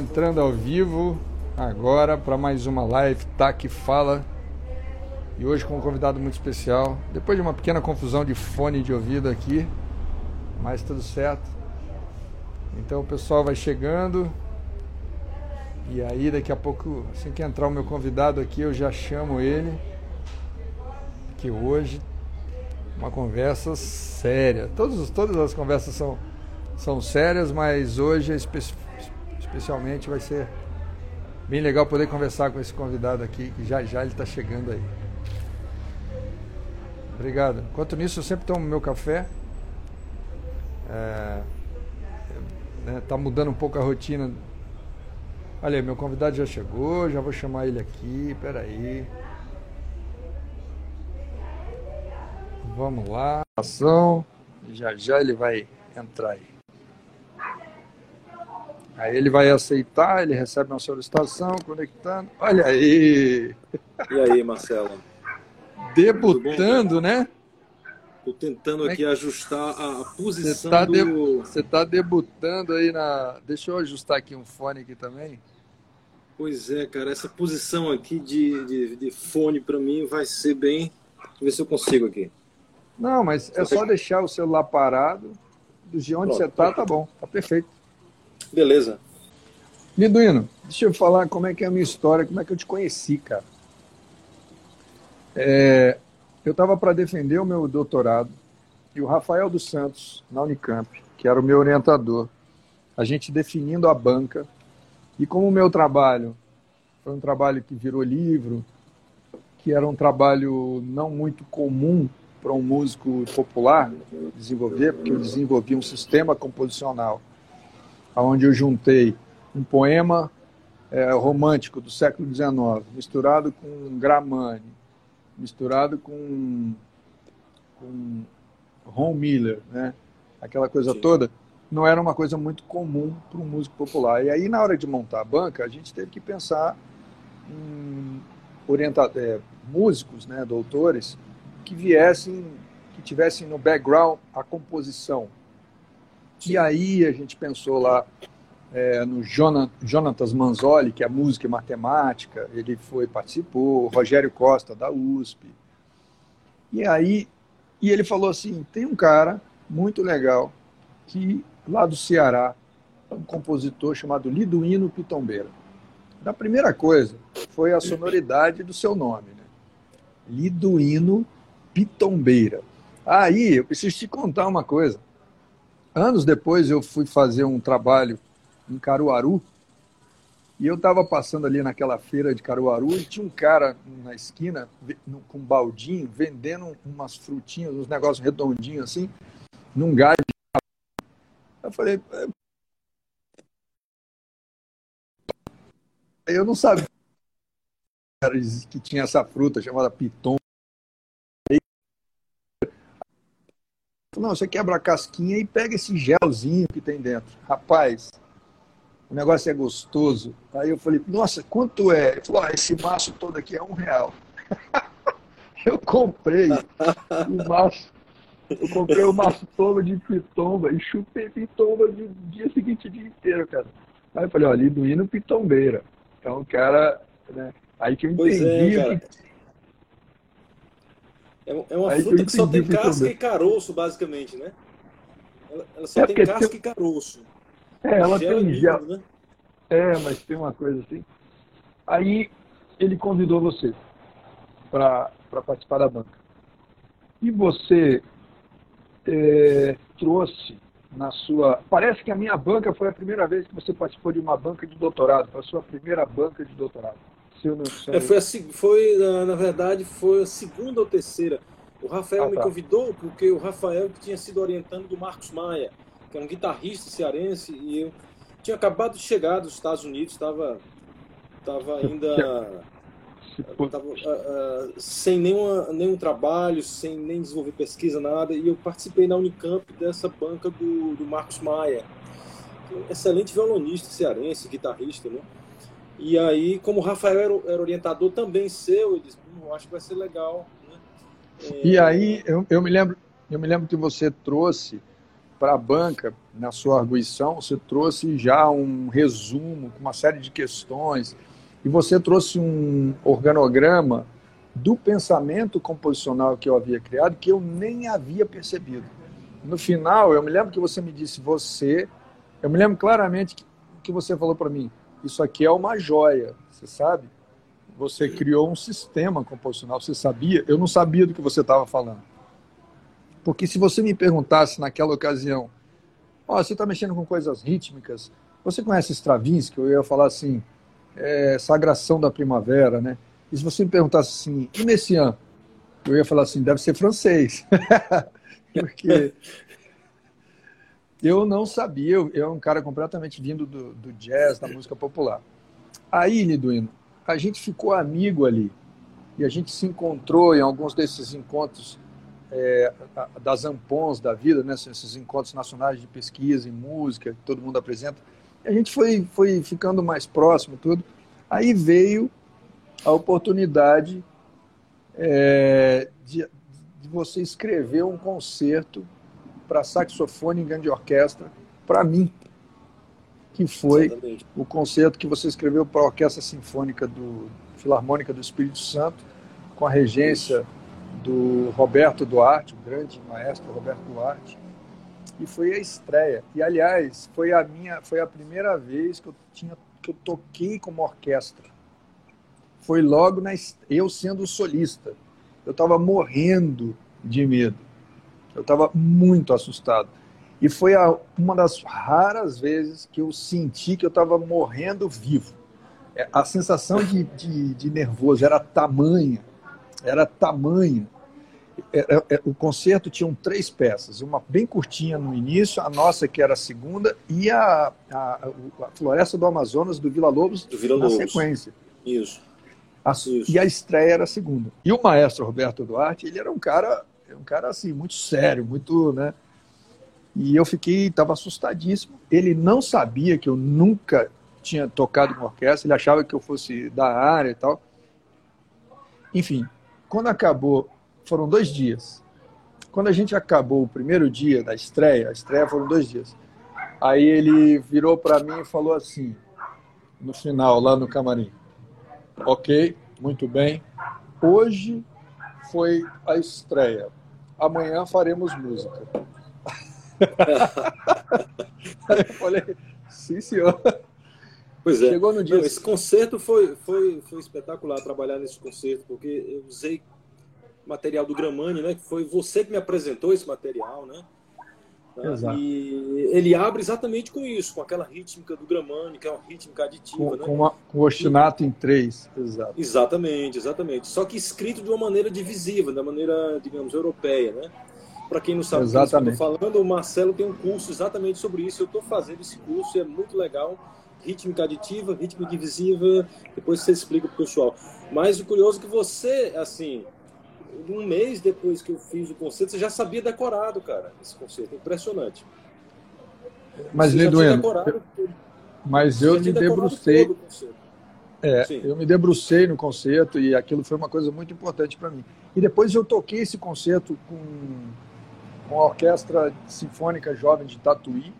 Entrando ao vivo agora para mais uma live, tá que fala. E hoje com um convidado muito especial. Depois de uma pequena confusão de fone de ouvido aqui, mas tudo certo. Então o pessoal vai chegando. E aí daqui a pouco, assim que entrar o meu convidado aqui, eu já chamo ele. Que hoje uma conversa séria. Todos, todas as conversas são, são sérias, mas hoje espe especialmente vai ser bem legal poder conversar com esse convidado aqui, que já já ele está chegando aí. Obrigado. Enquanto nisso, eu sempre tomo meu café. É, né, tá mudando um pouco a rotina. Olha, meu convidado já chegou, já vou chamar ele aqui. Peraí. Vamos lá. Ação. Já já ele vai entrar aí. Aí ele vai aceitar, ele recebe uma solicitação, conectando. Olha aí! E aí, Marcelo? Debutando, né? Estou tentando aqui é ajustar a posição Você está do... de... tá debutando aí na... Deixa eu ajustar aqui um fone aqui também. Pois é, cara. Essa posição aqui de, de, de fone para mim vai ser bem... Deixa eu ver se eu consigo aqui. Não, mas é só deixar o celular parado. Do de onde Pronto. você tá, tá bom. Tá perfeito. Beleza. Liduíno, deixa eu falar como é que é a minha história, como é que eu te conheci, cara. É, eu estava para defender o meu doutorado e o Rafael dos Santos, na Unicamp, que era o meu orientador, a gente definindo a banca. E como o meu trabalho foi um trabalho que virou livro, que era um trabalho não muito comum para um músico popular desenvolver, porque eu desenvolvi um sistema composicional onde eu juntei um poema é, romântico do século XIX, misturado com Gramani, misturado com, com Ron Miller, né? aquela coisa Sim. toda, não era uma coisa muito comum para um músico popular. E aí, na hora de montar a banca, a gente teve que pensar em orientar, é, músicos, né, doutores, que viessem, que tivessem no background a composição, e aí a gente pensou lá é, no Jonatas Manzoli, que é música e matemática, ele foi, participou, Rogério Costa, da USP. E aí, e ele falou assim, tem um cara muito legal, que lá do Ceará, um compositor chamado Liduíno Pitombeira. A primeira coisa foi a sonoridade do seu nome, né? Pitombeira. Aí, eu preciso te contar uma coisa. Anos depois eu fui fazer um trabalho em Caruaru e eu estava passando ali naquela feira de Caruaru e tinha um cara na esquina com um baldinho vendendo umas frutinhas, uns negócios redondinhos assim, num galho. Eu falei, eu não sabia que tinha essa fruta chamada piton. Não, você quebra a casquinha e pega esse gelzinho que tem dentro. Rapaz, o negócio é gostoso. Aí eu falei, nossa, quanto é? Ele falou, ah, esse maço todo aqui é um real. eu comprei o maço, eu comprei o maço todo de pitomba e chupei pitomba no dia seguinte o dia inteiro, cara. Aí eu falei, ó, Liduíno Pitombeira. Então, cara, né? Aí que eu entendi é, que é, é uma Aí fruta que só tem casca e caroço, basicamente, né? Ela, ela só é tem casca tem... e caroço. É, ela tem gel. Né? É, mas tem uma coisa assim. Aí ele convidou você para participar da banca. E você é, trouxe na sua. Parece que a minha banca foi a primeira vez que você participou de uma banca de doutorado, foi a sua primeira banca de doutorado. É, foi, a, foi, na verdade, foi a segunda ou terceira. O Rafael ah, tá. me convidou porque o Rafael que tinha sido orientando do Marcos Maia, que é um guitarrista cearense, e eu tinha acabado de chegar dos Estados Unidos, estava tava ainda tava, uh, uh, sem nenhuma, nenhum trabalho, sem nem desenvolver pesquisa, nada, e eu participei na Unicamp dessa banca do, do Marcos Maia, excelente violonista cearense, guitarrista, né? E aí, como o Rafael era, orientador também seu, eu disse, hum, acho que vai ser legal. Né? É... E aí, eu, eu, me lembro, eu me lembro que você trouxe para a banca, na sua arguição, você trouxe já um resumo com uma série de questões e você trouxe um organograma do pensamento composicional que eu havia criado que eu nem havia percebido. No final, eu me lembro que você me disse, você, eu me lembro claramente que, que você falou para mim, isso aqui é uma joia, você sabe? Você criou um sistema composicional, você sabia? Eu não sabia do que você estava falando. Porque se você me perguntasse naquela ocasião, ó, oh, você está mexendo com coisas rítmicas, você conhece Stravinsky? Eu ia falar assim, é, Sagração da Primavera, né? E se você me perguntasse assim, e Messiaen? Eu ia falar assim, deve ser francês. Porque eu não sabia, eu, eu um cara completamente vindo do, do jazz, da música popular. Aí, Liduino, a gente ficou amigo ali. E a gente se encontrou em alguns desses encontros é, das ampons da vida, né, esses encontros nacionais de pesquisa em música, que todo mundo apresenta. E a gente foi, foi ficando mais próximo, tudo. Aí veio a oportunidade é, de, de você escrever um concerto para saxofone em grande orquestra para mim, que foi Exatamente. o concerto que você escreveu para a Orquestra Sinfônica do Filarmônica do Espírito Santo, com a regência do Roberto Duarte, o grande maestro Roberto Duarte, e foi a estreia. E aliás, foi a minha, foi a primeira vez que eu tinha que eu toquei como orquestra. Foi logo na eu sendo solista. Eu estava morrendo de medo. Eu estava muito assustado. E foi a, uma das raras vezes que eu senti que eu estava morrendo vivo. É, a sensação de, de, de nervoso era tamanha era tamanho. Era, é, o concerto tinha três peças, uma bem curtinha no início, a nossa que era a segunda, e a, a, a Floresta do Amazonas do Vila Lobos do Vila na Lobos. sequência. Isso. A, Isso. E a estreia era a segunda. E o maestro Roberto Duarte, ele era um cara, um cara assim, muito sério, muito, né? E eu fiquei, estava assustadíssimo. Ele não sabia que eu nunca tinha tocado com orquestra, ele achava que eu fosse da área e tal. Enfim, quando acabou, foram dois dias. Quando a gente acabou o primeiro dia da estreia, a estreia foram dois dias. Aí ele virou para mim e falou assim, no final, lá no camarim: Ok, muito bem. Hoje foi a estreia. Amanhã faremos música. Eu falei: Sim, senhor. Pois é. Chegou no dia. Não, esse concerto foi, foi, foi espetacular trabalhar nesse concerto, porque eu usei material do Gramani, né? Que foi você que me apresentou esse material, né? Tá? Exato. E ele abre exatamente com isso, com aquela rítmica do Gramani, que é uma rítmica aditiva, com, né? Com, uma, com o ostinato e... em três, exato. Exatamente, exatamente. Só que escrito de uma maneira divisiva, da maneira, digamos, europeia, né? Para quem não sabe o que eu estou falando, o Marcelo tem um curso exatamente sobre isso. Eu estou fazendo esse curso, e é muito legal rítmica aditiva, rítmica divisiva, depois você explica para o pessoal. Mas o curioso é que você, assim, um mês depois que eu fiz o concerto, você já sabia decorado, cara, esse concerto. Impressionante. Mas, Lidueno, mas eu me debrucei. É, eu me debrucei no concerto e aquilo foi uma coisa muito importante para mim. E depois eu toquei esse concerto com, com a Orquestra Sinfônica Jovem de Tatuí.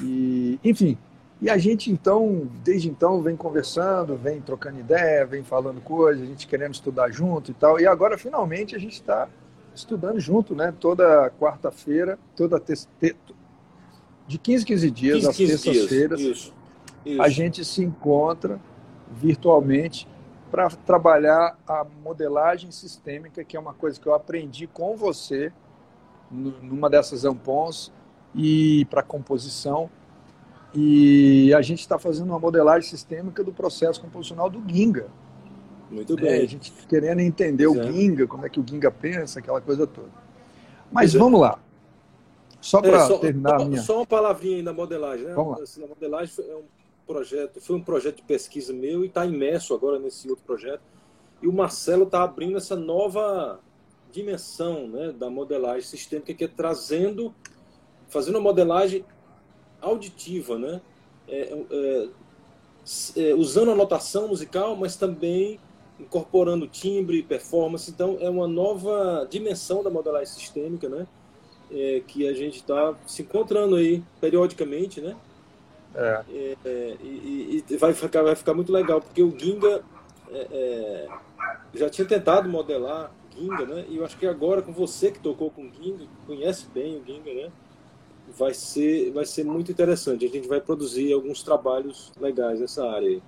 E, enfim, e a gente, então, desde então, vem conversando, vem trocando ideia, vem falando coisas, a gente querendo estudar junto e tal. E agora, finalmente, a gente está estudando junto, né? Toda quarta-feira, toda terça, de 15 em 15 dias, 15, às terças-feiras, a gente se encontra virtualmente para trabalhar a modelagem sistêmica, que é uma coisa que eu aprendi com você numa dessas ampons e para composição e a gente está fazendo uma modelagem sistêmica do processo composicional do Ginga. Muito é, bem. a gente querendo entender o Ginga, como é que o Ginga pensa, aquela coisa toda. Mas é. vamos lá. Só para é, terminar só, minha... Só uma palavrinha aí na modelagem. Né? Vamos lá. Assim, a modelagem foi um projeto, foi um projeto de pesquisa meu e está imerso agora nesse outro projeto. E o Marcelo está abrindo essa nova dimensão né, da modelagem sistêmica, que é trazendo, fazendo uma modelagem auditiva, né? É, é, é, usando a notação musical, mas também incorporando timbre, performance. Então, é uma nova dimensão da modelagem sistêmica, né? é, que a gente está se encontrando aí periodicamente, né? É. é e, e, vai, ficar, vai ficar muito legal, porque o Ginga é, é, já tinha tentado modelar Ginga, né? E eu acho que agora com você que tocou com Ginga, conhece bem o Ginga, né? Vai ser, vai ser muito interessante. A gente vai produzir alguns trabalhos legais nessa área aí.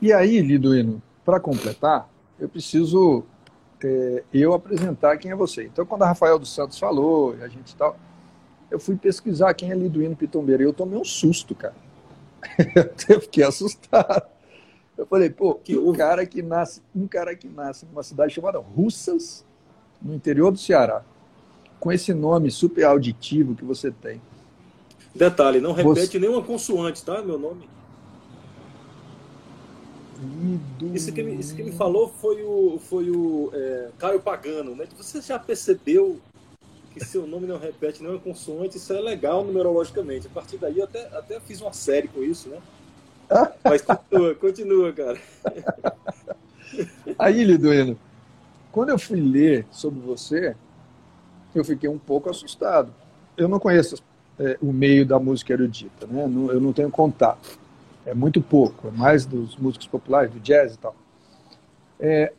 E aí, Liduino, para completar, eu preciso é, eu apresentar quem é você. Então, quando a Rafael dos Santos falou, a gente tal, eu fui pesquisar quem é Liduino Pitombeiro e eu tomei um susto, cara. eu fiquei assustado. Eu falei, pô, que um cara que nasce, um cara que nasce numa cidade chamada Russas, no interior do Ceará, com esse nome super auditivo que você tem. Detalhe, não repete você... nenhuma consoante, tá? Meu nome. Isso que, ele, isso que ele falou foi o, foi o é, Caio Pagano, né? Você já percebeu que seu nome não repete nenhuma consoante? Isso é legal numerologicamente. A partir daí eu até, até fiz uma série com isso, né? Mas continua, continua, cara. Aí, Liduino, quando eu fui ler sobre você, eu fiquei um pouco assustado. Eu não conheço é, o meio da música erudita, né? Eu não tenho contato. É muito pouco, é mais dos músicos populares, do jazz e tal. É,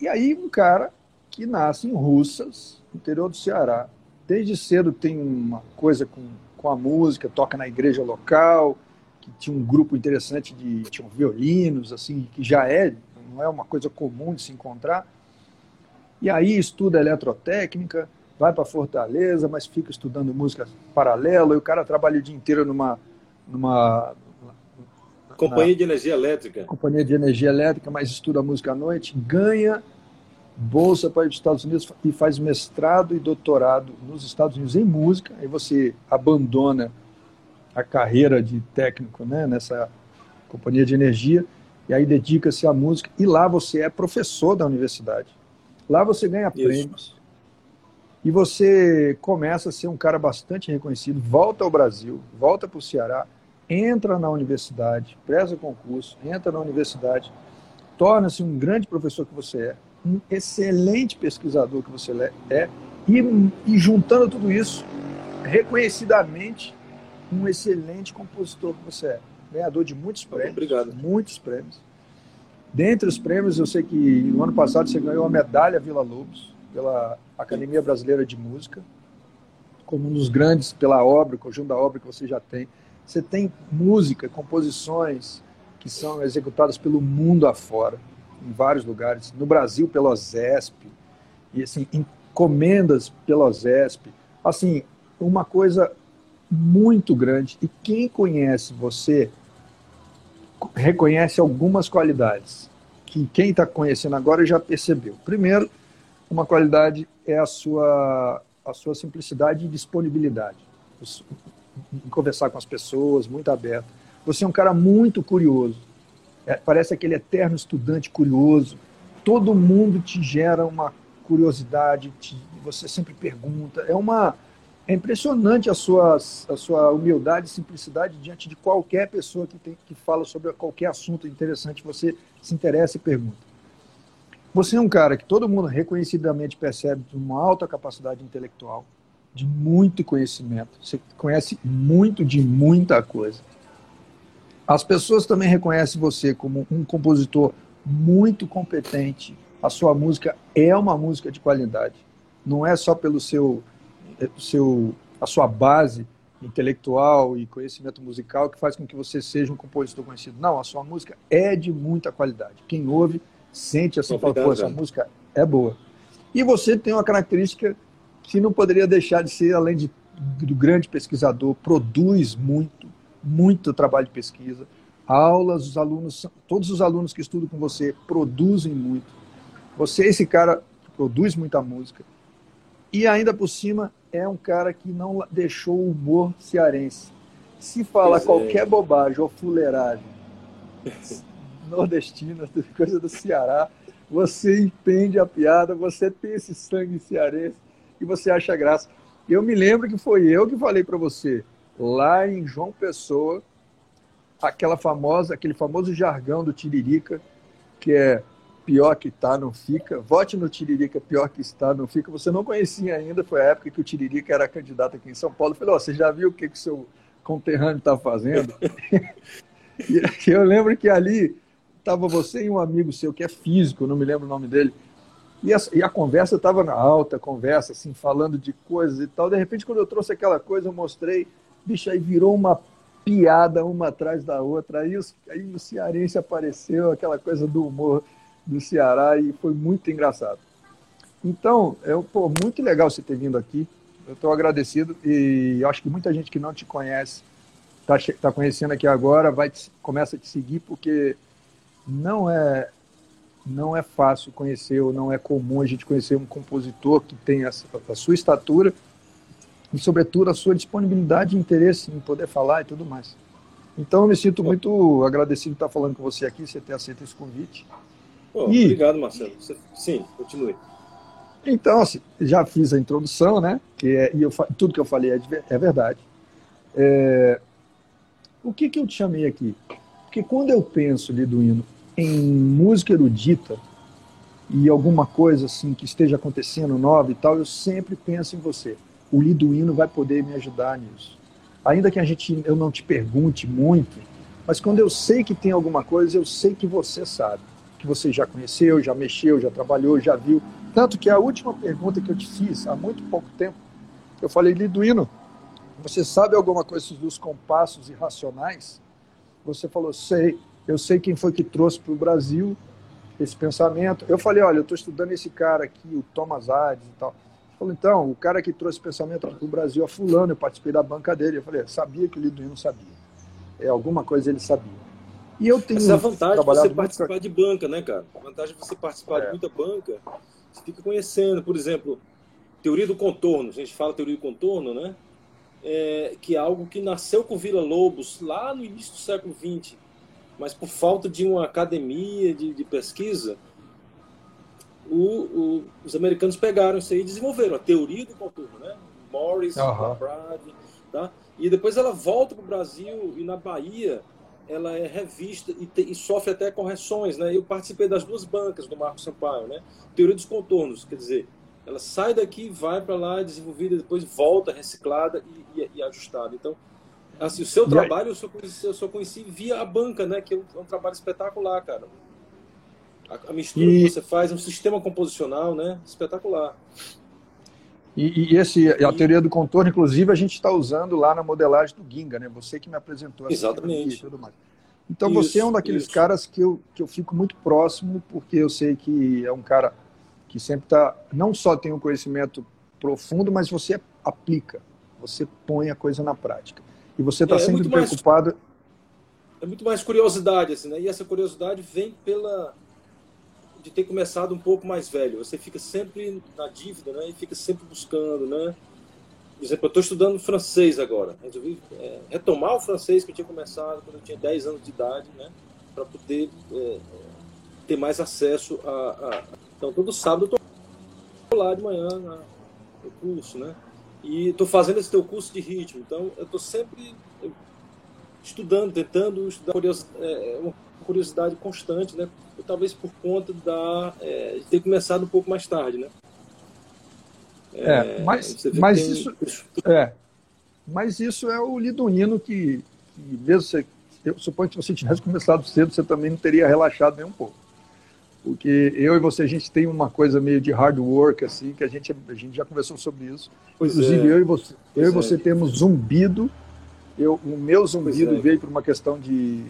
e aí um cara que nasce em Russas, interior do Ceará, desde cedo tem uma coisa com, com a música, toca na igreja local, que tinha um grupo interessante de tinham violinos, assim, que já é, não é uma coisa comum de se encontrar. E aí estuda eletrotécnica, vai para Fortaleza, mas fica estudando música paralela, e o cara trabalha o dia inteiro numa, numa Companhia de Energia Elétrica. Companhia de Energia Elétrica, mas estuda música à noite, ganha bolsa para ir para os Estados Unidos e faz mestrado e doutorado nos Estados Unidos em música. Aí você abandona a carreira de técnico né, nessa companhia de energia e aí dedica-se à música. E lá você é professor da universidade. Lá você ganha Isso. prêmios. E você começa a ser um cara bastante reconhecido, volta ao Brasil, volta para o Ceará entra na universidade, presta concurso, entra na universidade, torna-se um grande professor que você é, um excelente pesquisador que você é, e, e juntando tudo isso, reconhecidamente, um excelente compositor que você é. Ganhador de muitos prêmios. Obrigado. Muitos prêmios. Dentre os prêmios, eu sei que no ano passado você ganhou a medalha Vila Lobos, pela Academia Brasileira de Música, como um dos grandes pela obra, conjunto da obra que você já tem. Você tem música, composições que são executadas pelo mundo afora, em vários lugares. No Brasil, pelo OSESP, e assim, encomendas pelo OSESP. Assim, uma coisa muito grande. E quem conhece você reconhece algumas qualidades que quem está conhecendo agora já percebeu. Primeiro, uma qualidade é a sua, a sua simplicidade e disponibilidade conversar com as pessoas, muito aberto. Você é um cara muito curioso. É, parece aquele eterno estudante curioso. Todo mundo te gera uma curiosidade, te, você sempre pergunta. É uma é impressionante a sua, a sua humildade e simplicidade diante de qualquer pessoa que, tem, que fala sobre qualquer assunto interessante, você se interessa e pergunta. Você é um cara que todo mundo reconhecidamente percebe uma alta capacidade intelectual, de muito conhecimento. Você conhece muito de muita coisa. As pessoas também reconhecem você como um compositor muito competente. A sua música é uma música de qualidade. Não é só pelo seu, eh, seu a sua base intelectual e conhecimento musical que faz com que você seja um compositor conhecido. Não, a sua música é de muita qualidade. Quem ouve sente assim, fala, pô, essa música é boa. E você tem uma característica que não poderia deixar de ser, além de, do grande pesquisador, produz muito, muito trabalho de pesquisa. Aulas, os alunos, todos os alunos que estudam com você produzem muito. Você é esse cara que produz muita música. E ainda por cima é um cara que não deixou o humor cearense. Se fala pois qualquer é. bobagem ou fuleiragem nordestina, coisa do Ceará, você entende a piada, você tem esse sangue cearense e você acha graça. Eu me lembro que foi eu que falei para você, lá em João Pessoa, aquela famosa, aquele famoso jargão do Tiririca, que é pior que está, não fica. Vote no Tiririca, pior que está, não fica. Você não conhecia ainda, foi a época que o Tiririca era candidato aqui em São Paulo. Eu falei, oh, você já viu o que o seu conterrâneo está fazendo? e eu lembro que ali estava você e um amigo seu que é físico, não me lembro o nome dele. E a, e a conversa estava na alta, conversa, assim, falando de coisas e tal. De repente, quando eu trouxe aquela coisa, eu mostrei, bicho, aí virou uma piada uma atrás da outra. Aí, os, aí o cearense apareceu, aquela coisa do humor do Ceará, e foi muito engraçado. Então, é pô, muito legal você ter vindo aqui. Eu estou agradecido e acho que muita gente que não te conhece está tá conhecendo aqui agora, vai te, começa a te seguir porque não é não é fácil conhecer ou não é comum a gente conhecer um compositor que tem a, a sua estatura e, sobretudo, a sua disponibilidade e interesse em poder falar e tudo mais. Então, eu me sinto muito agradecido de estar falando com você aqui, você ter aceito esse convite. e, obrigado, Marcelo. Sim, continue. Então, assim, já fiz a introdução, né? Que é, e eu, tudo que eu falei é, é verdade. É, o que, que eu te chamei aqui? Porque quando eu penso, Liduíno, em música erudita e alguma coisa assim que esteja acontecendo nova e tal, eu sempre penso em você. O Liduíno vai poder me ajudar nisso. Ainda que a gente eu não te pergunte muito, mas quando eu sei que tem alguma coisa, eu sei que você sabe, que você já conheceu, já mexeu, já trabalhou, já viu. Tanto que a última pergunta que eu te fiz há muito pouco tempo, eu falei, Liduíno, você sabe alguma coisa dos compassos irracionais? Você falou, sei. Eu sei quem foi que trouxe para o Brasil esse pensamento. Eu falei, olha, eu estou estudando esse cara aqui, o Thomas Hades e tal. Ele falou, então, o cara que trouxe pensamento para o Brasil é fulano, eu participei da banca dele. Eu falei, sabia que o Liduino sabia. É, alguma coisa ele sabia. E eu tenho Essa é a vantagem de você participar muito... de banca, né, cara? A vantagem de você participar é. de muita banca, você fica conhecendo, por exemplo, teoria do contorno. A gente fala teoria do contorno, né? É, que é algo que nasceu com Vila Lobos lá no início do século XX mas por falta de uma academia de, de pesquisa, o, o, os americanos pegaram isso aí e desenvolveram a teoria do contorno, né? Morris, uhum. Brad, tá? E depois ela volta para o Brasil e na Bahia ela é revista e, te, e, sofre até correções, né? Eu participei das duas bancas do Marco Sampaio, né? Teoria dos contornos, quer dizer, ela sai daqui, vai para lá, desenvolvida, depois volta reciclada e, e, e ajustada. Então, Assim, o seu e trabalho eu, só conheci, eu só conheci via a banca, né? Que é um, trabalho espetacular, cara. A, a mistura e... que você faz é um sistema composicional, né? Espetacular. E, e esse, a teoria do contorno, inclusive, a gente está usando lá na modelagem do Ginga, né? Você que me apresentou essa Exatamente. tudo mais. Então isso, você é um daqueles isso. caras que eu, que eu fico muito próximo, porque eu sei que é um cara que sempre está. Não só tem um conhecimento profundo, mas você aplica, você põe a coisa na prática. E você está é, é sempre é preocupado. Mais, é muito mais curiosidade, assim, né? E essa curiosidade vem pela de ter começado um pouco mais velho. Você fica sempre na dívida, né? E fica sempre buscando, né? Por exemplo, eu estou estudando francês agora. Resolvi é, retomar o francês que eu tinha começado quando eu tinha 10 anos de idade, né? Para poder é, ter mais acesso a, a, Então, todo sábado eu estou lá de manhã no curso, né? E estou fazendo esse teu curso de ritmo. Então, eu estou sempre estudando, tentando estudar é, uma curiosidade constante, né? Talvez por conta da, é, de ter começado um pouco mais tarde, né? É, é mas, mas tem... isso é, mas isso é o liduíno que, que mesmo você, eu suponho que se você tivesse começado cedo, você também não teria relaxado nem um pouco porque eu e você a gente tem uma coisa meio de hard work assim que a gente a gente já conversou sobre isso pois inclusive é. eu e você eu e você é. temos zumbido eu o meu zumbido é. veio por uma questão de,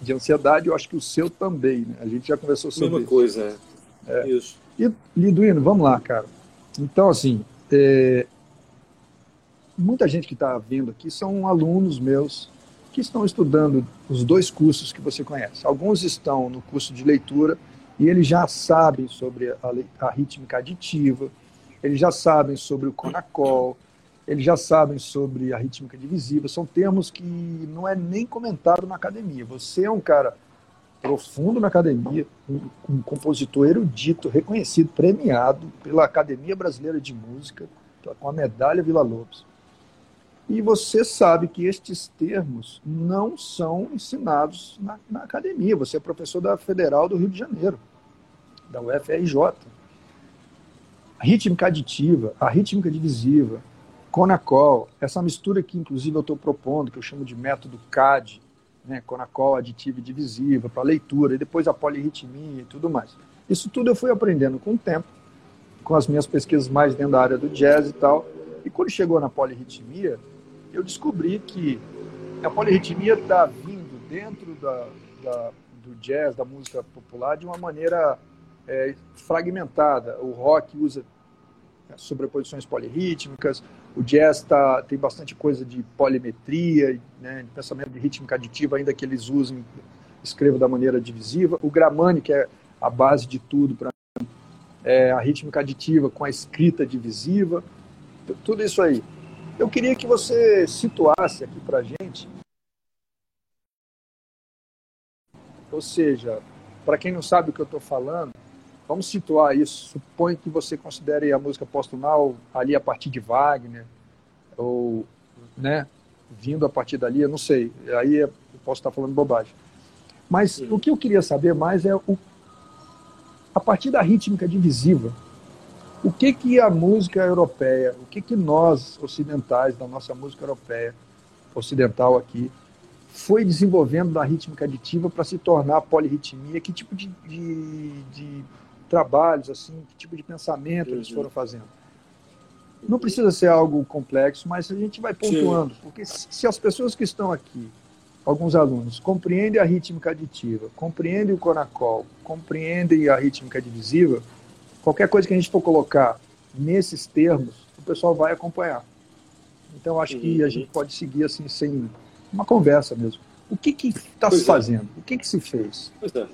de ansiedade eu acho que o seu também né? a gente já conversou sobre mesma isso. coisa é. é. isso e Liduino vamos lá cara então assim é, muita gente que está vendo aqui são alunos meus que estão estudando os dois cursos que você conhece alguns estão no curso de leitura e eles já sabem sobre a, a rítmica aditiva, eles já sabem sobre o conacol, eles já sabem sobre a rítmica divisiva. São termos que não é nem comentado na academia. Você é um cara profundo na academia, um, um compositor erudito, reconhecido, premiado pela Academia Brasileira de Música, com a medalha Vila Lobos. E você sabe que estes termos não são ensinados na, na, academia. Você é professor da Federal do Rio de Janeiro. Da UFRJ. A rítmica aditiva, a rítmica divisiva, Conacol, essa mistura que inclusive eu estou propondo, que eu chamo de método CAD, né, Conacol aditiva e divisiva, para leitura, e depois a polirritmia e tudo mais. Isso tudo eu fui aprendendo com o tempo, com as minhas pesquisas mais dentro da área do jazz e tal. E quando chegou na polirritmia, eu descobri que a polirritmia está vindo dentro da, da, do jazz, da música popular, de uma maneira é, fragmentada. O rock usa é, sobreposições polirrítmicas, o jazz tá, tem bastante coisa de polimetria, né, de pensamento de rítmica aditiva, ainda que eles usem, escrevam da maneira divisiva. O Gramani, que é a base de tudo para é, a rítmica aditiva com a escrita divisiva, tudo isso aí. Eu queria que você situasse aqui para gente, ou seja, para quem não sabe o que eu estou falando, vamos situar isso. Suponho que você considere a música postunal ali a partir de Wagner, ou, né, vindo a partir dali, eu não sei, aí eu posso estar falando bobagem. Mas Sim. o que eu queria saber mais é o a partir da rítmica divisiva, o que que a música europeia, o que que nós ocidentais da nossa música europeia ocidental aqui foi desenvolvendo da rítmica aditiva para se tornar polirritmia? Que tipo de, de, de, trabalhos assim, que tipo de pensamento eles foram fazendo? Não precisa ser algo complexo, mas a gente vai pontuando, Sim. porque se as pessoas que estão aqui alguns alunos compreendem a rítmica aditiva, compreendem o Conacol, compreendem a rítmica divisiva, qualquer coisa que a gente for colocar nesses termos, o pessoal vai acompanhar. Então, acho que a uhum. gente pode seguir assim, sem uma conversa mesmo. O que está se é. fazendo? É. O que, que se fez? Pois é.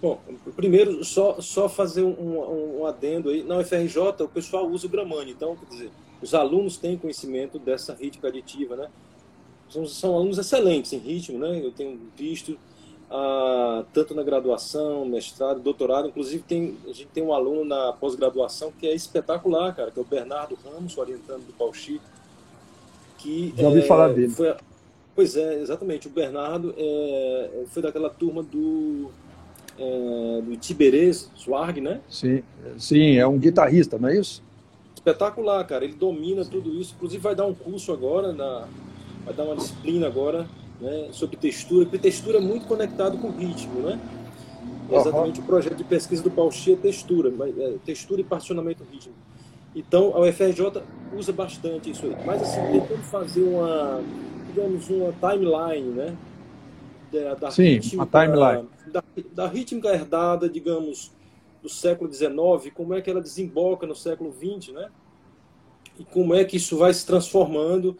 Bom, primeiro, só, só fazer um, um, adendo aí. Na UFRJ, o pessoal usa o Gramani. Então, quer dizer, os alunos têm conhecimento dessa rítmica aditiva, né? são, são alunos excelentes em ritmo, né? Eu tenho visto ah, tanto na graduação, mestrado, doutorado, inclusive tem, a gente tem um aluno na pós-graduação que é espetacular, cara, que é o Bernardo Ramos, orientando do Paulo Chico, que já ouvi é, falar dele. Foi, pois é, exatamente. O Bernardo é, foi daquela turma do é, do Tiberês Swarg, né? Sim, sim, é um guitarrista, não é isso? Espetacular, cara. Ele domina tudo isso. Inclusive vai dar um curso agora na vai dar uma disciplina agora né, sobre textura, porque textura é muito conectado com ritmo, né? É exatamente uhum. o projeto de pesquisa do Pauchi é textura, é, textura e particionamento rítmico. Então, a UFRJ usa bastante isso aí. Mas, assim, tentando fazer uma, digamos, uma timeline, né? Da, da Sim, uma timeline. Da, rítmica herdada, digamos, do século XIX, como é que ela desemboca no século XX, né? E como é que isso vai se transformando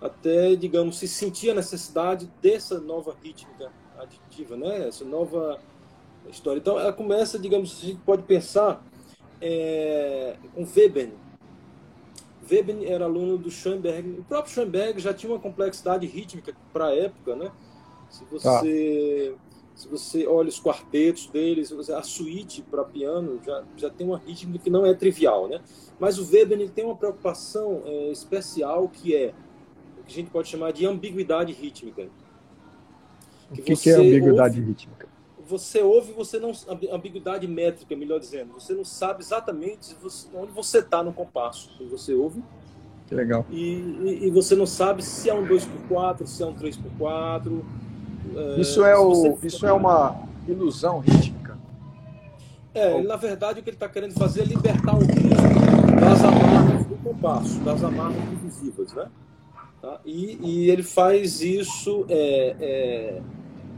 até, digamos, se sentir a necessidade dessa nova rítmica aditiva, né? essa nova história. Então, ela começa, digamos, a gente pode pensar é, com Webern. Webern era aluno do Schoenberg. O próprio Schoenberg já tinha uma complexidade rítmica para a época, né? Se você, ah. Se você olha os quartetos deles, a suíte para piano já, já tem uma rítmica que não é trivial, né? Mas o Webern tem uma preocupação é, especial que é que a gente pode chamar de ambiguidade rítmica. Que o que, que é ambiguidade ouve, rítmica? Você ouve, você não ambiguidade métrica, melhor dizendo. Você não sabe exatamente onde você está no compasso. Você ouve. Que legal. E, e, e, você não sabe se é um 2x4, se é um 3x4. É, isso é, o, isso é uma ilusão rítmica. É, na verdade, o que ele está querendo fazer é libertar o ritmo das amarras do compasso, das amarras divisivas, né? Tá? E, e, ele faz isso é, é,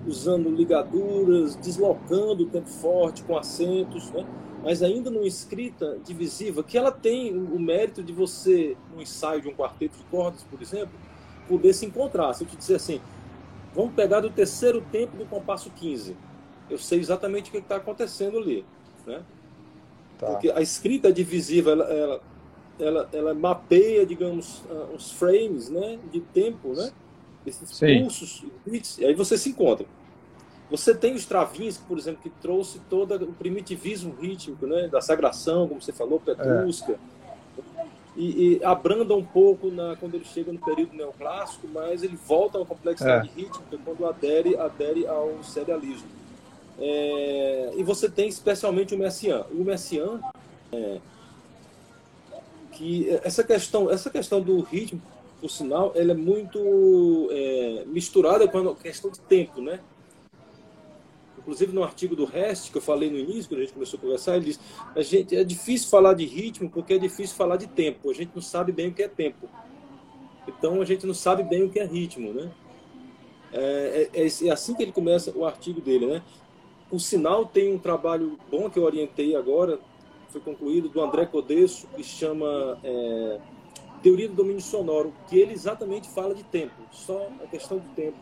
usando ligaduras, deslocando o tempo forte com acentos, né? mas ainda numa escrita divisiva, que ela tem o mérito de você, no ensaio de um quarteto de cordas, por exemplo, poder se encontrar. Se eu te dizer assim, vamos pegar do terceiro tempo do compasso 15, eu sei exatamente o que está acontecendo ali. Né? Tá. Porque a escrita divisiva, ela, ela ela, ela mapeia, digamos, uh, os frames né, de tempo, né? Esses Sim. pulsos, bits, e aí você se encontra. Você tem o Stravinsky, por exemplo, que trouxe todo o primitivismo rítmico, né, da sagração, como você falou, Petruska, é. E, e, abranda um pouco na, quando ele chega no período neoclássico, mas ele volta a uma complexidade é. rítmica quando adere, adere ao serialismo. É, e você tem especialmente o Messiaen. O Messiaen, é, que essa questão, essa questão do ritmo, por sinal, ela é muito é, misturada com a questão de tempo, né? Inclusive no artigo do Rest, que eu falei no início, quando a gente começou a conversar, ele diz: a gente, é difícil falar de ritmo porque é difícil falar de tempo. A gente não sabe bem o que é tempo. Então a gente não sabe bem o que é ritmo, né? É, é, é, é assim que ele começa o artigo dele, né? O sinal tem um trabalho bom que eu orientei agora, foi concluído, do André Codesso, que chama é, Teoria do Domínio Sonoro, que ele exatamente fala de tempo, só a questão do tempo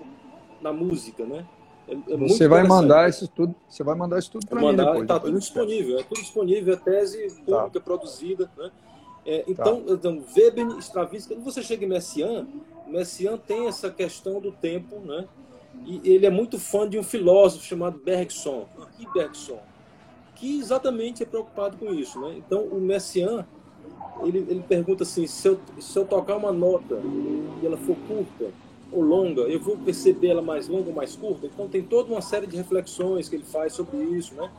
na música, né? É, é você vai mandar isso tudo, você vai mandar isso tudo para mim depois. Está tudo disponível, é tudo disponível, a tese pública tá. produzida, né? É, então, tá. então, Weber, Stravinsky, quando você chega em Messiaen, Messiaen tem essa questão do tempo, né? E ele é muito fã de um filósofo chamado Bergson, Bergson, que exatamente é preocupado com isso, né? Então, o Messiaen, ele, ele pergunta assim, se eu, se eu tocar uma nota e ela for curta, ou longa, eu vou perceber ela mais longa ou mais curta. Então tem toda uma série de reflexões que ele faz sobre isso, né?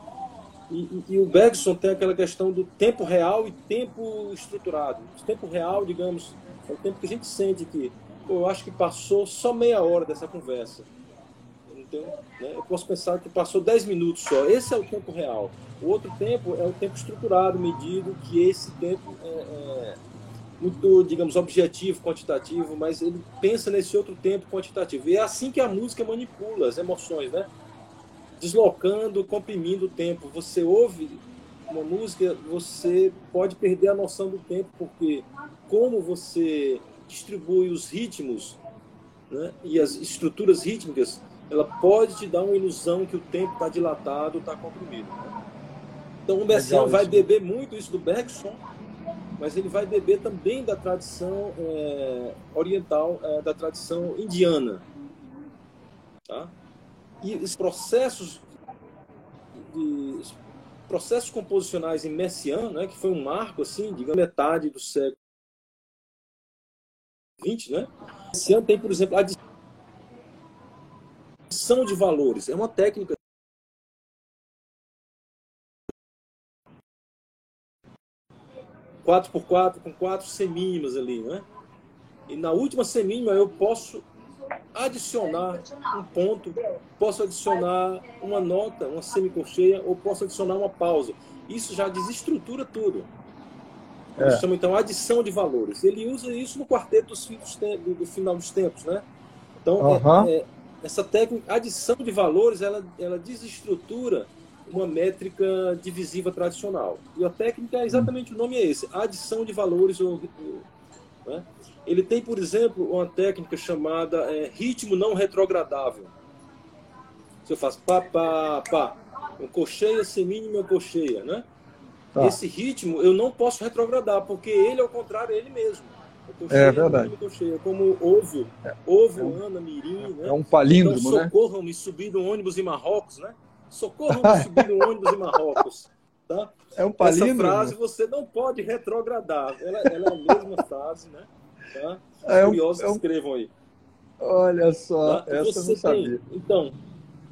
E, e, e, o Bergson tem aquela questão do tempo real e tempo estruturado. O tempo real, digamos, é o tempo que a gente sente que, pô, eu acho que passou só meia hora dessa conversa. Então, né, eu posso pensar que passou 10 minutos só. Esse é o tempo real. O outro tempo é o tempo estruturado, medido, que esse tempo é, é muito, digamos, objetivo, quantitativo, mas ele pensa nesse outro tempo quantitativo. E é assim que a música manipula as emoções, né? Deslocando, comprimindo o tempo. Você ouve uma música, você pode perder a noção do tempo, porque como você distribui os ritmos né, e as estruturas rítmicas, ela pode te dar uma ilusão que o tempo está dilatado, está comprimido. Né? Então o Messiaen vai beber muito isso do Bergson, mas ele vai beber também da tradição é, oriental, é, da tradição indiana. Tá? E os processos, de, processos composicionais em Messiaen, né, que foi um marco, assim, digamos, metade do século XX, né? Messiaen tem, por exemplo, a adição de valores. É uma técnica 4x4 com quatro semínimas ali, né? E na última semínima eu posso adicionar um ponto, posso adicionar uma nota, uma semicolcheia, ou posso adicionar uma pausa. Isso já desestrutura tudo. É. chama então adição de valores. Ele usa isso no quarteto dos filhos do, do final dos tempos, né? Então, uhum. é, é, essa técnica, adição de valores, ela, ela desestrutura uma métrica divisiva tradicional. E a técnica, é exatamente o nome é esse, adição de valores. Ou, né? Ele tem, por exemplo, uma técnica chamada é, ritmo não retrogradável. Se eu faço pá, pá, pá, uma cocheia, semínima, cocheia, né? Tá. Esse ritmo eu não posso retrogradar, porque ele, ao contrário, é ele mesmo. Cocheia, é verdade. Cocheia, como ovo, é. ovo, é um, Ana, Mirim, né? É um palíndromo, então, né? socorram-me subir no ônibus em Marrocos, né? Socorro no ônibus em Marrocos. Tá? É um palíndromo. Essa frase você não pode retrogradar. Ela, ela é a mesma frase, né? Tá? É um, curiosos é um... escrevam aí. Olha só, tá? essa você eu não sabia. Tem, então,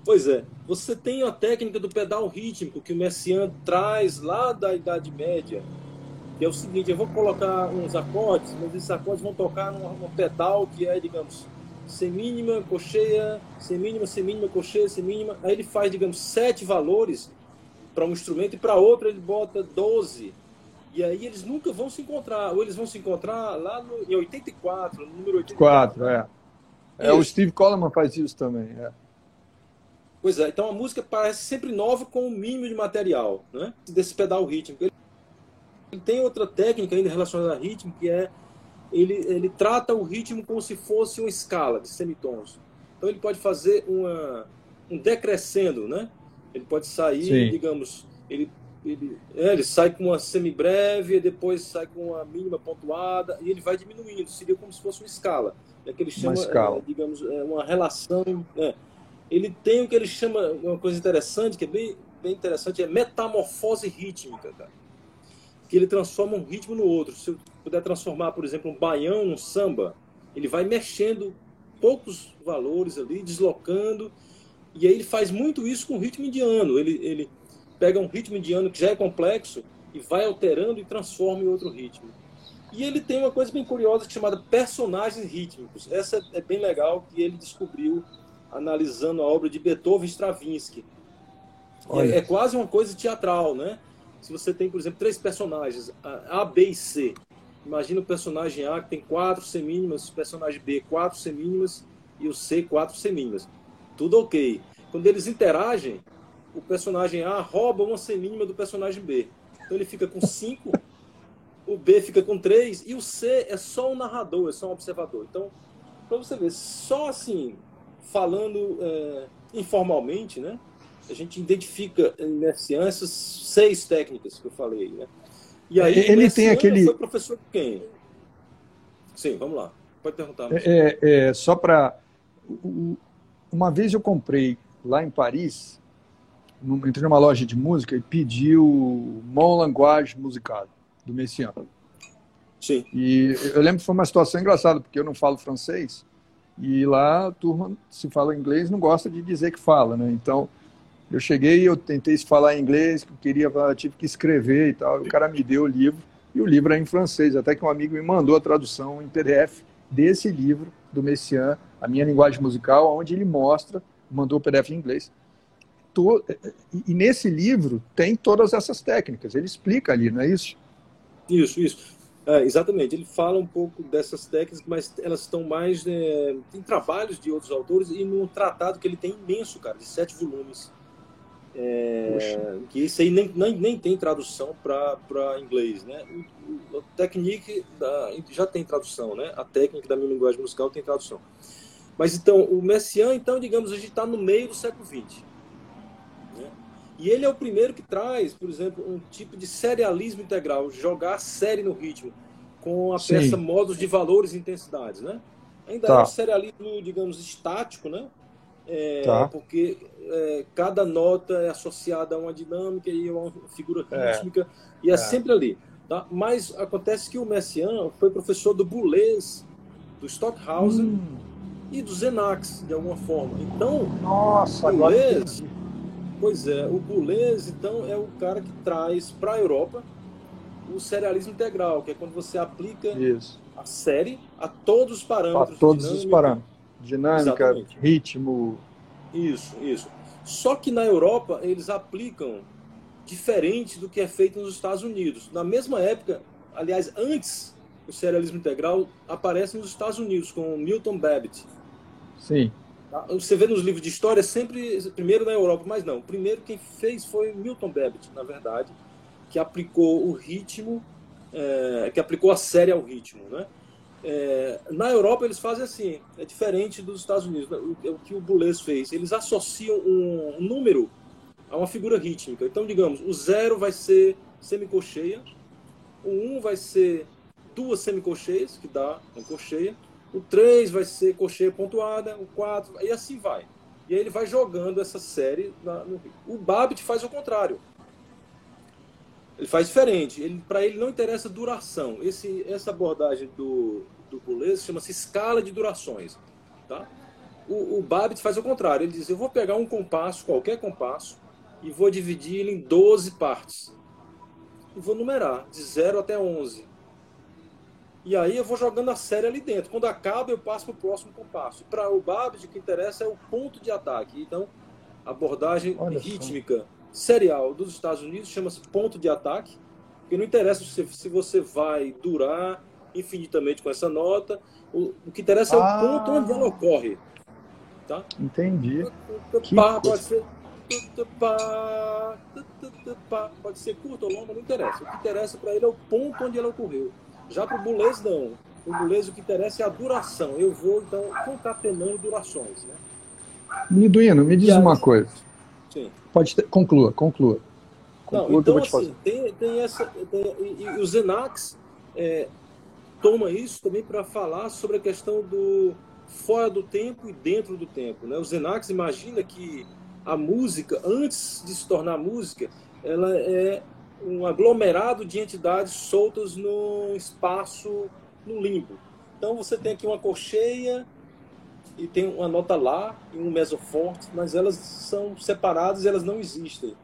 pois é, você tem a técnica do pedal rítmico que o Messiaen traz lá da Idade Média, que é o seguinte, eu vou colocar uns acordes, mas esses acordes vão tocar num, num pedal que é, digamos, semínima, cocheia, semínima, semínima, cocheia, semínima. Aí ele faz, digamos, sete valores para um instrumento e para outro ele bota 12. E aí eles nunca vão se encontrar. Ou eles vão se encontrar lá no, em 84, no número 84. 4, é. É, o Steve Coleman faz isso também. É. Pois é, então a música parece sempre nova com o mínimo de material, né? Desse pedal rítmico. Ele tem outra técnica ainda relacionada a ritmo, que é ele, ele trata o ritmo como se fosse uma escala de semitons. Então ele pode fazer uma, um decrescendo, né? Ele pode sair, Sim. digamos, ele, ele, é, ele sai com uma semibreve, depois sai com uma mínima pontuada, e ele vai diminuindo, seria como se fosse uma escala. É que ele chama, é, digamos, é uma relação. É. Ele tem o que ele chama, uma coisa interessante, que é bem, bem interessante, é metamorfose rítmica, cara que ele transforma um ritmo no outro. Se eu puder transformar, por exemplo, um baião num samba, ele vai mexendo poucos valores ali, deslocando, e aí ele faz muito isso com o ritmo indiano. Ele, ele, pega um ritmo indiano que já é complexo e vai alterando e transforma em outro ritmo. E ele tem uma coisa bem curiosa chamada personagens rítmicos. Essa é bem legal que ele descobriu analisando a obra de Beethoven e Stravinsky. É, é, quase uma coisa teatral, né? Se você tem, por exemplo, três personagens, A, B e C. Imagina o personagem A que tem quatro semínimas, o personagem B quatro semínimas e o C quatro semínimas. Tudo ok. Quando eles interagem, o personagem A rouba uma semínima do personagem B. Então ele fica com cinco, o B fica com três e o C é só um narrador, é só um observador. Então, para você ver, só assim, falando é, informalmente, né? A gente identifica essas seis técnicas que eu falei, né? E aí, ele tem aquele. Foi professor de quem? Sim, vamos lá. Pode perguntar. É, é, é, só para. Uma vez eu comprei lá em Paris, entrei numa loja de música e pedi o Mon Language Musical, do Messiaen. Sim. E eu lembro que foi uma situação engraçada, porque eu não falo francês, e lá a turma, se fala inglês, não gosta de dizer que fala, né? Então, eu cheguei, eu tentei falar inglês, que queria, tive que escrever e tal. O cara me deu o livro, e o livro é em francês, até que um amigo me mandou a tradução em PDF desse livro do Messiaen, a minha linguagem musical, onde ele mostra, mandou o PDF em inglês. E nesse livro tem todas essas técnicas, ele explica ali, não é isso? Isso, isso. É, exatamente, ele fala um pouco dessas técnicas, mas elas estão mais é, em trabalhos de outros autores e num tratado que ele tem imenso, cara, de sete volumes. É, que isso aí nem, nem, nem tem tradução para inglês, né? O, o Technique da, já tem tradução, né? A técnica da minha linguagem musical tem tradução. Mas então, o Messiaen, então, digamos, a gente está no meio do século XX. E ele é o primeiro que traz, por exemplo, um tipo de serialismo integral, jogar a série no ritmo, com a Sim. peça modos de valores e intensidades, né? Ainda tá. é um serialismo, digamos, estático, né? É, tá. Porque é, cada nota é associada a uma dinâmica e a uma figura é. rítmica, é. e é, sempre ali. Tá? Mas acontece que o Messiaen foi professor do Boulez, do Stockhausen hum. e do Zenax, de alguma forma. Então, Nossa, Boulez, agora Pois é, o Boulez, então, é o cara que traz para a Europa o serialismo integral, que é quando você aplica Isso. a série a todos os parâmetros. A todos dinâmica, os parâmetros. Dinâmica, Exatamente. ritmo. Isso, isso. Só que na Europa eles aplicam diferente do que é feito nos Estados Unidos. Na mesma época, aliás, antes o serialismo integral aparece nos Estados Unidos com Milton Babbitt. Sim. Tá? Você vê nos livros de história sempre primeiro na Europa, mas não. Primeiro quem fez foi Milton Babbitt, na verdade, que aplicou o ritmo, é, que aplicou a série ao ritmo, né? É, na Europa eles fazem assim, é diferente dos Estados Unidos. Né? O, o que o Boulez fez, eles associam um, número a uma figura rítmica. Então, digamos, o zero vai ser semicolcheia, o um vai ser duas semicolcheias, que dá uma colcheia, o 3 vai ser cocheia pontuada, o 4, e assim vai. E aí ele vai jogando essa série na, no O Babbitt faz o contrário. Ele faz diferente. Ele, Para ele não interessa duração. Esse, essa abordagem do, do Boulez chama-se escala de durações. Tá? O, o Babbitt faz o contrário. Ele diz: eu vou pegar um compasso, qualquer compasso, e vou dividir ele em 12 partes. E vou numerar, de 0 até 11. E aí eu vou jogando a série ali dentro. Quando acaba, eu passo para o próximo compasso. Para o Babbage, o que interessa é o ponto de ataque. Então, a abordagem Olha rítmica só. Serial dos Estados Unidos chama-se ponto de ataque. Porque não interessa se, se você vai durar infinitamente com essa nota. O, o que interessa ah. é o ponto onde ela ocorre. Tá? Entendi. Pá, pode ser pode ser curto ou longo, não interessa. O que interessa para ele é o ponto onde ela ocorreu. Já para o Boulez, não. O Boulez, o que interessa é a duração. Eu vou, então, concatenando durações. Né? Miduino, me diz uma coisa. Sim. Pode ter, conclua, conclua. conclua não, então, assim, tem, tem essa. Tem, e, e o Zenax é, toma isso também para falar sobre a questão do fora do tempo e dentro do tempo. Né? O Zenax imagina que a música, antes de se tornar música, ela é um aglomerado de entidades soltas no espaço, no limbo. Então você tem aqui uma colcheia e tem uma nota lá e um mesoforte, mas elas são separadas elas não existem.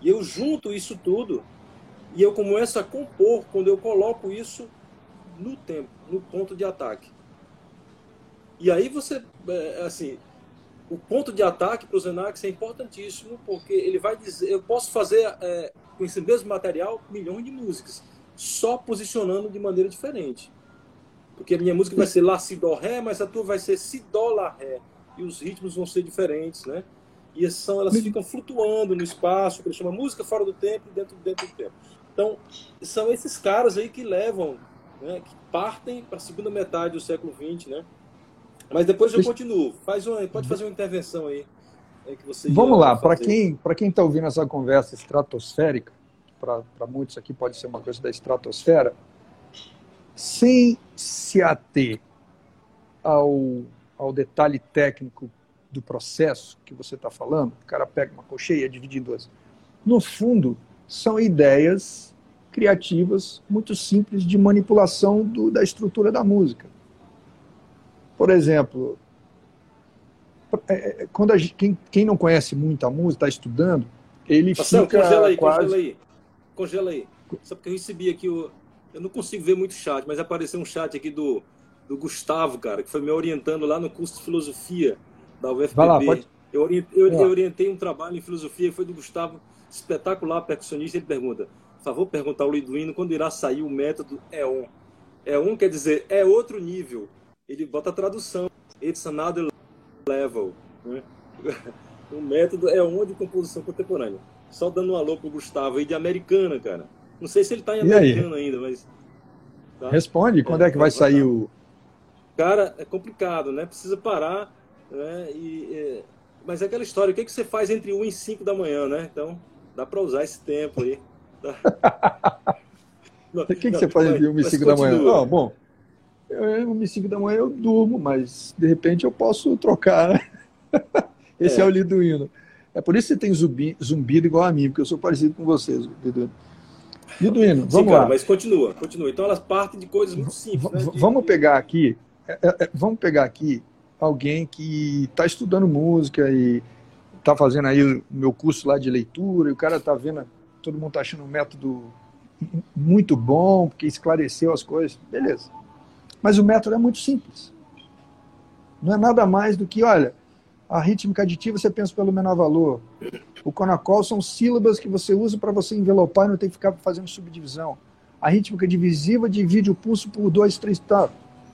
E eu junto isso tudo e eu começo a compor quando eu coloco isso no tempo, no ponto de ataque. E aí você, é, assim, o ponto de ataque para o Zenax é importantíssimo, porque ele vai dizer, eu posso fazer é, com esse mesmo material milhões de músicas, só posicionando de maneira diferente. Porque a minha música vai ser Lá, Si, Dó, Ré, mas a tua vai ser Si, Dó, Lá, Ré. E os ritmos vão ser diferentes, né? E são, elas ficam flutuando no espaço, que ele chama música fora do tempo e dentro, dentro do tempo. Então, são esses caras aí que levam, né, que partem para a segunda metade do século XX, né? Mas depois eu continuo. Faz uma, pode fazer uma intervenção aí. Vamos lá, para quem para quem está ouvindo essa conversa estratosférica, para muitos aqui pode ser uma coisa da estratosfera, sem se ater ao, ao detalhe técnico do processo que você está falando, o cara pega uma colcheia e divide em duas. No fundo, são ideias criativas muito simples de manipulação do, da estrutura da música. Por exemplo, é, é, quando gente, quem, quem, não conhece muito a música, está estudando, ele Marcelo, fica congela aí, quase... congela aí. Congela aí. Só porque eu recebi aqui o... Eu não consigo ver muito chat, mas apareceu um chat aqui do, do Gustavo, cara, que foi me orientando lá no curso de filosofia da UFPB. Vai lá, pode... eu, orientei, eu, eu orientei um trabalho em filosofia, foi do Gustavo espetacular percussionista, ele pergunta, por favor, perguntar ao Liduino quando irá sair o método E1. E1 quer dizer, é outro nível. Ele bota a tradução, it's another level. Né? O método é um de composição contemporânea. Só dando um alô pro Gustavo aí de Americana, cara. Não sei se ele tá em Americana ainda, mas... Tá? Responde, quando é, é que vai sair o... Cara, é complicado, né? Precisa parar, né? E, é... Mas é aquela história, o que, é que você faz entre 1 e 5 da manhã, né? Então, Dá para usar esse tempo aí. o que, que não, você faz de 1 e 5 da manhã? Não, bom, eu, 1 e 5 da manhã eu durmo, mas de repente eu posso trocar. Né? Esse é. é o liduíno. É por isso que você tem zumbi, zumbido igual a mim, porque eu sou parecido com vocês, Liduíno. Liduíno, vamos Sim, cara, lá. Mas continua, continua. Então elas partem de coisas muito simples. Né? De, vamos pegar aqui, é, é, é, vamos pegar aqui alguém que está estudando música e tá fazendo aí o meu curso lá de leitura, e o cara tá vendo, todo mundo tá achando um método muito bom, porque esclareceu as coisas, beleza. Mas o método é muito simples. Não é nada mais do que, olha, a rítmica aditiva você pensa pelo menor valor. O conacol são sílabas que você usa para você envelopar e não tem que ficar fazendo subdivisão. A rítmica divisiva divide o pulso por dois, três tal.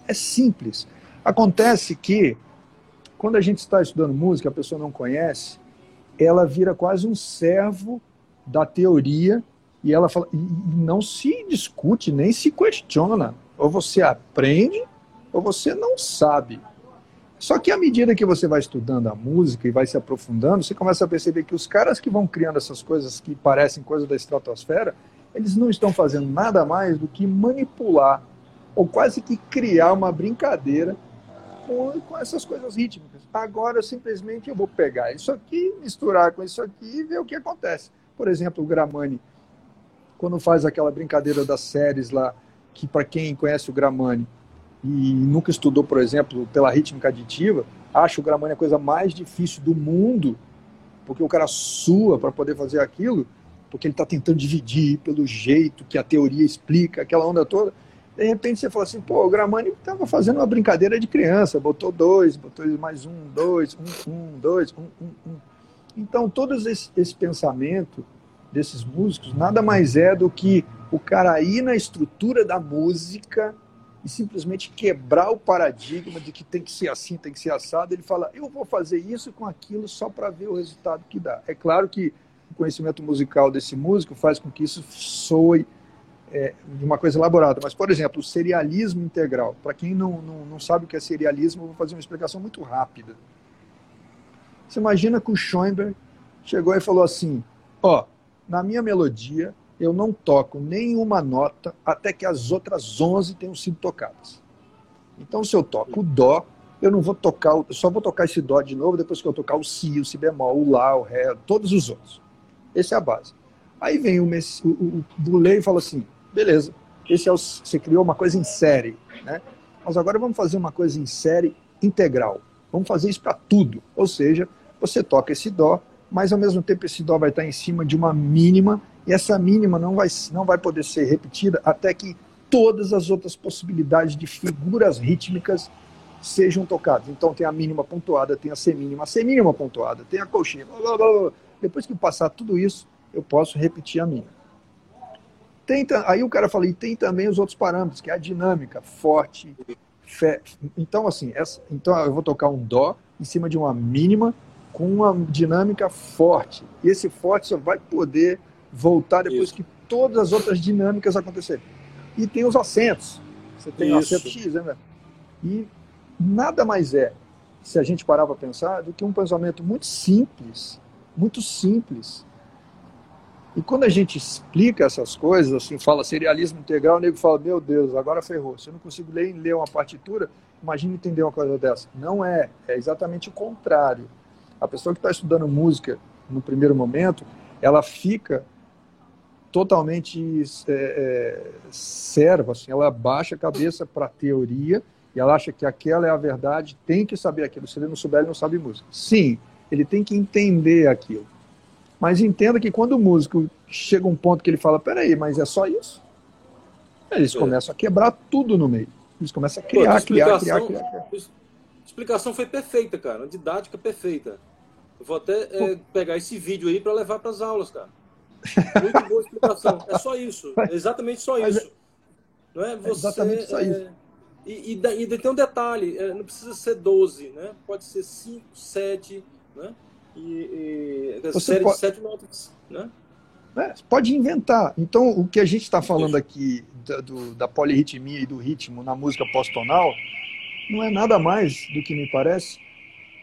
É simples. Acontece que quando a gente está estudando música, a pessoa não conhece, ela vira quase um servo da teoria e ela fala, não se discute, nem se questiona. Ou você aprende, ou você não sabe. Só que à medida que você vai estudando a música e vai se aprofundando, você começa a perceber que os caras que vão criando essas coisas que parecem coisas da estratosfera, eles não estão fazendo nada mais do que manipular ou quase que criar uma brincadeira com, com essas coisas rítmicas. Agora, simplesmente, eu vou pegar isso aqui, misturar com isso aqui e ver o que acontece. Por exemplo, o Gramani, quando faz aquela brincadeira das séries lá, que para quem conhece o Gramani e nunca estudou, por exemplo, pela rítmica aditiva, acha o Gramani a coisa mais difícil do mundo, porque o cara sua para poder fazer aquilo, porque ele está tentando dividir pelo jeito que a teoria explica, aquela onda toda. De repente você fala assim, pô, o Gramani estava fazendo uma brincadeira de criança, botou dois, botou mais um, dois, um, um, dois, um, um, um. Então, todo esse, esse pensamento desses músicos nada mais é do que o cara ir na estrutura da música e simplesmente quebrar o paradigma de que tem que ser assim, tem que ser assado. Ele fala, eu vou fazer isso com aquilo só para ver o resultado que dá. É claro que o conhecimento musical desse músico faz com que isso soe é, de uma coisa elaborada. Mas, por exemplo, o serialismo integral. Para quem não, não, não sabe o que é serialismo, eu vou fazer uma explicação muito rápida. Você imagina que o Schoenberg chegou e falou assim: Ó, na minha melodia eu não toco nenhuma nota até que as outras 11 tenham sido tocadas. Então, se eu toco o Dó, eu não vou tocar, eu só vou tocar esse Dó de novo depois que eu tocar o Si, o Si bemol, o Lá, o Ré, todos os outros. Essa é a base. Aí vem o, o, o Boulez e fala assim: Beleza. Esse é o, você criou uma coisa em série, né? Mas agora vamos fazer uma coisa em série integral. Vamos fazer isso para tudo. Ou seja, você toca esse dó mas ao mesmo tempo esse dó vai estar em cima de uma mínima, e essa mínima não vai, não vai poder ser repetida até que todas as outras possibilidades de figuras rítmicas sejam tocadas. Então tem a mínima pontuada, tem a semínima, a semínima pontuada, tem a colchinha, blá, blá, blá. depois que passar tudo isso, eu posso repetir a mínima. Tem, aí o cara fala, e tem também os outros parâmetros, que é a dinâmica, forte, fé. Então, assim, essa, então eu vou tocar um dó em cima de uma mínima com uma dinâmica forte. E esse forte só vai poder voltar depois Isso. que todas as outras dinâmicas acontecerem. E tem os acentos. Você tem o acento X, né? E nada mais é, se a gente parar para pensar, do que um pensamento muito simples, muito simples, e quando a gente explica essas coisas, assim, fala serialismo integral, o nego fala, meu Deus, agora ferrou. Se eu não consigo ler, ler uma partitura, imagine entender uma coisa dessa. Não é, é exatamente o contrário. A pessoa que está estudando música no primeiro momento, ela fica totalmente é, é, serva, assim, ela baixa a cabeça para a teoria e ela acha que aquela é a verdade, tem que saber aquilo. Se ele não souber, ele não sabe música. Sim, ele tem que entender aquilo. Mas entenda que quando o músico chega a um ponto que ele fala, peraí, mas é só isso? Eles é. começam a quebrar tudo no meio. Eles começam a criar, Pô, criar, criar, criar, criar. A explicação foi perfeita, cara. Didática perfeita. Eu vou até é, pegar esse vídeo aí para levar para as aulas, cara. Muito boa explicação. É só isso. É exatamente só é isso. Não é, você, é exatamente só isso. É, e, e, e, tem um detalhe, não precisa ser 12, né? Pode ser 5, 7, né? e, e série pode... de sete notas, né? É, pode inventar. Então, o que a gente está falando aqui da, do, da polirritmia e do ritmo na música pós-tonal não é nada mais do que me parece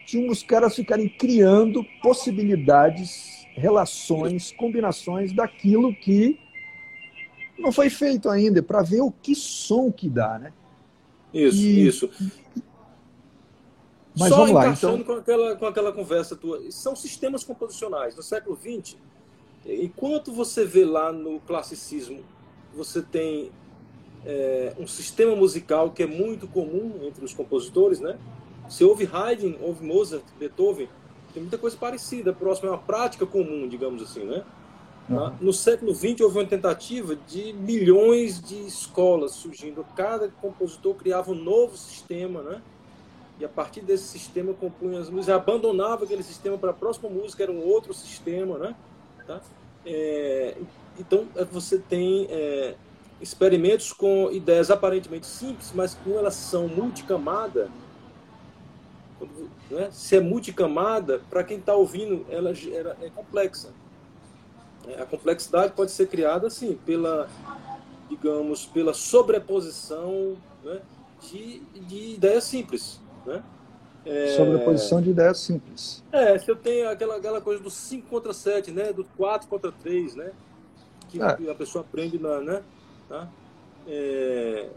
de uns caras ficarem criando possibilidades, relações, combinações daquilo que não foi feito ainda, para ver o que som que dá, né? Isso, e, isso. Mas Só vamos lá, então... com, aquela, com aquela conversa tua. São sistemas composicionais. No século XX, enquanto você vê lá no classicismo, você tem é, um sistema musical que é muito comum entre os compositores, né? Você ouve Haydn, ouve Mozart, Beethoven, tem muita coisa parecida, próxima é uma prática comum, digamos assim, né? Uhum. No século XX houve uma tentativa de milhões de escolas surgindo. Cada compositor criava um novo sistema, né? e a partir desse sistema compunha as músicas, abandonava aquele sistema para a próxima música, era um outro sistema, né? Tá? É, então é, você tem é, experimentos com ideias aparentemente simples, mas como elas são multicamada, né? se é multicamada, para quem está ouvindo, ela, ela, é complexa. É, a complexidade pode ser criada assim pela, digamos, pela sobreposição né? de, de ideias simples. Né? É... Sobreposição de ideias simples. É, se eu tenho aquela, aquela coisa do 5 contra 7, né? Do 4 contra 3, né? Que é. a pessoa aprende na. Né? Tá? É...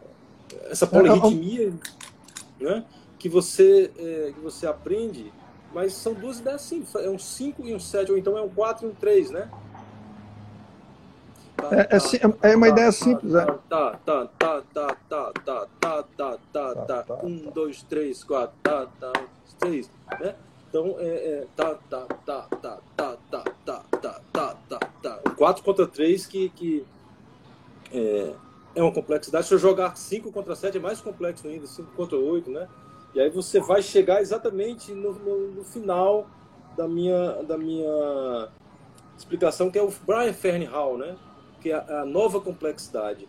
Essa polirritmia, né? Que você, é, que você aprende, mas são duas ideias simples. É um 5 e um 7, ou então é um 4 e um 3, né? é, é, é, uma ideia simples, é. Tá, tá, tá, tá, tá, tá, tá, tá, tá, tá. Um, dois, três, quatro, tá, tá, três, né? Então, é, é, tá, tá, tá, tá, tá, tá, tá, tá, tá, tá, tá. Quatro contra três que, que é, é uma complexidade. Se eu jogar cinco contra sete é mais complexo ainda, cinco contra oito, né? E aí você vai chegar exatamente no, no, no final da minha, da minha explicação, que é o Brian Fernhall, né? que é a, nova complexidade.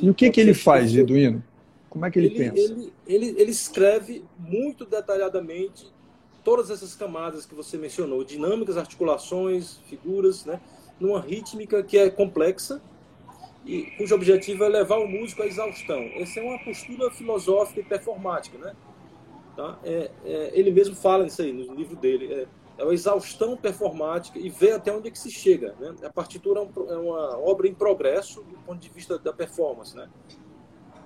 e o que, que ele faz, Eduino? Como é que ele, ele pensa? Ele, ele, ele escreve muito detalhadamente todas essas camadas que você mencionou, dinâmicas, articulações, figuras, né? numa rítmica que é complexa e cujo objetivo é levar o músico à exaustão. Essa é uma postura filosófica e performática, né? Tá? É, é, ele mesmo fala nisso aí no livro dele. É, é uma exaustão performática e ver até onde é que se chega. Né? A partitura é, é uma obra em progresso do ponto de vista da performance. Né?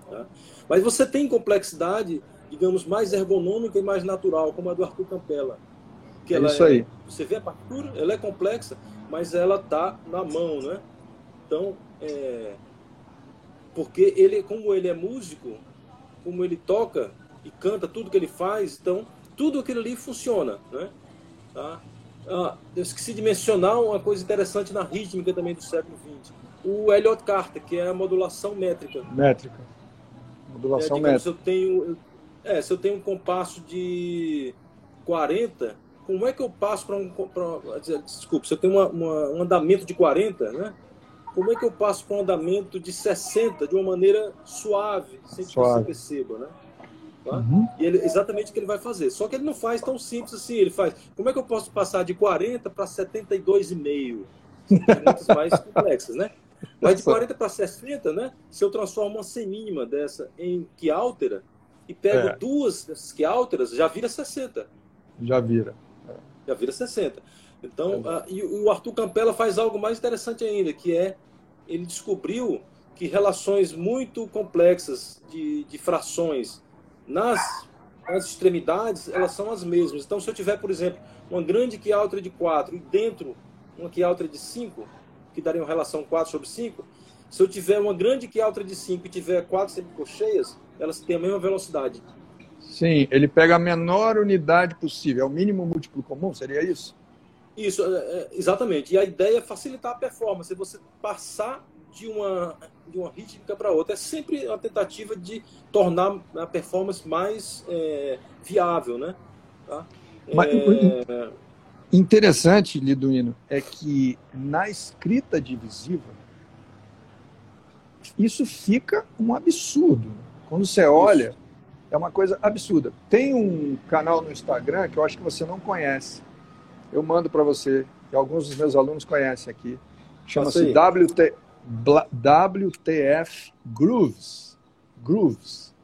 Tá? Mas você tem complexidade, digamos, mais ergonômica e mais natural, como a do Arthur Campella. Que é isso aí. você vê a partitura, ela é complexa, mas ela está na mão. Né? Então, é, porque ele, como ele é músico, como ele toca e canta tudo que ele faz, então tudo aquilo ali funciona. Né? Tá? Ah, eu esqueci de mencionar uma coisa interessante na rítmica também do século XX. O Elliott Carter, que é a modulação métrica. Métrica. Modulação é, métrica. Eu tenho, é, se eu tenho um compasso de 40, como é que eu passo para um. Pra, desculpa, se eu tenho uma, uma, um andamento de 40, né? Como é que eu passo para um andamento de 60 de uma maneira suave, sem que suave. você perceba, né? Tá? Uhum. E ele, exatamente o que ele vai fazer. Só que ele não faz tão simples assim. Ele faz. Como é que eu posso passar de 40 para 72,5? Perguntas mais complexas, né? Mas de 40 para 60, né? Se eu transformo uma semínima dessa em que altera e pego é. duas dessas que alteras, já vira 60. Já vira. É. Já vira 60. Então, é. uh, e o Arthur Campela faz algo mais interessante ainda, que é ele descobriu que relações muito complexas de, de frações nas, nas extremidades, elas são as mesmas. Então, se eu tiver, por exemplo, uma grande quialtra de 4 e dentro uma quialtra de 5, que daria uma relação 4 sobre 5, se eu tiver uma grande quialtra de 5 e tiver 4 semicocheias, elas têm a mesma velocidade. Sim, ele pega a menor unidade possível, é o mínimo múltiplo comum, seria isso? Isso, é, é, exatamente. E a ideia é facilitar a performance, você passar de uma, de uma rítmica para outra. É sempre uma tentativa de tornar a performance mais é, viável, né? Tá? Mas, é... Interessante, Liduino, é que na escrita divisiva isso fica um absurdo. Quando você olha, é uma coisa absurda. Tem um canal no Instagram que eu acho que você não conhece. Eu mando para você, e alguns dos meus alunos conhecem aqui. Chama-se WT, WTF Grooves. Grooves.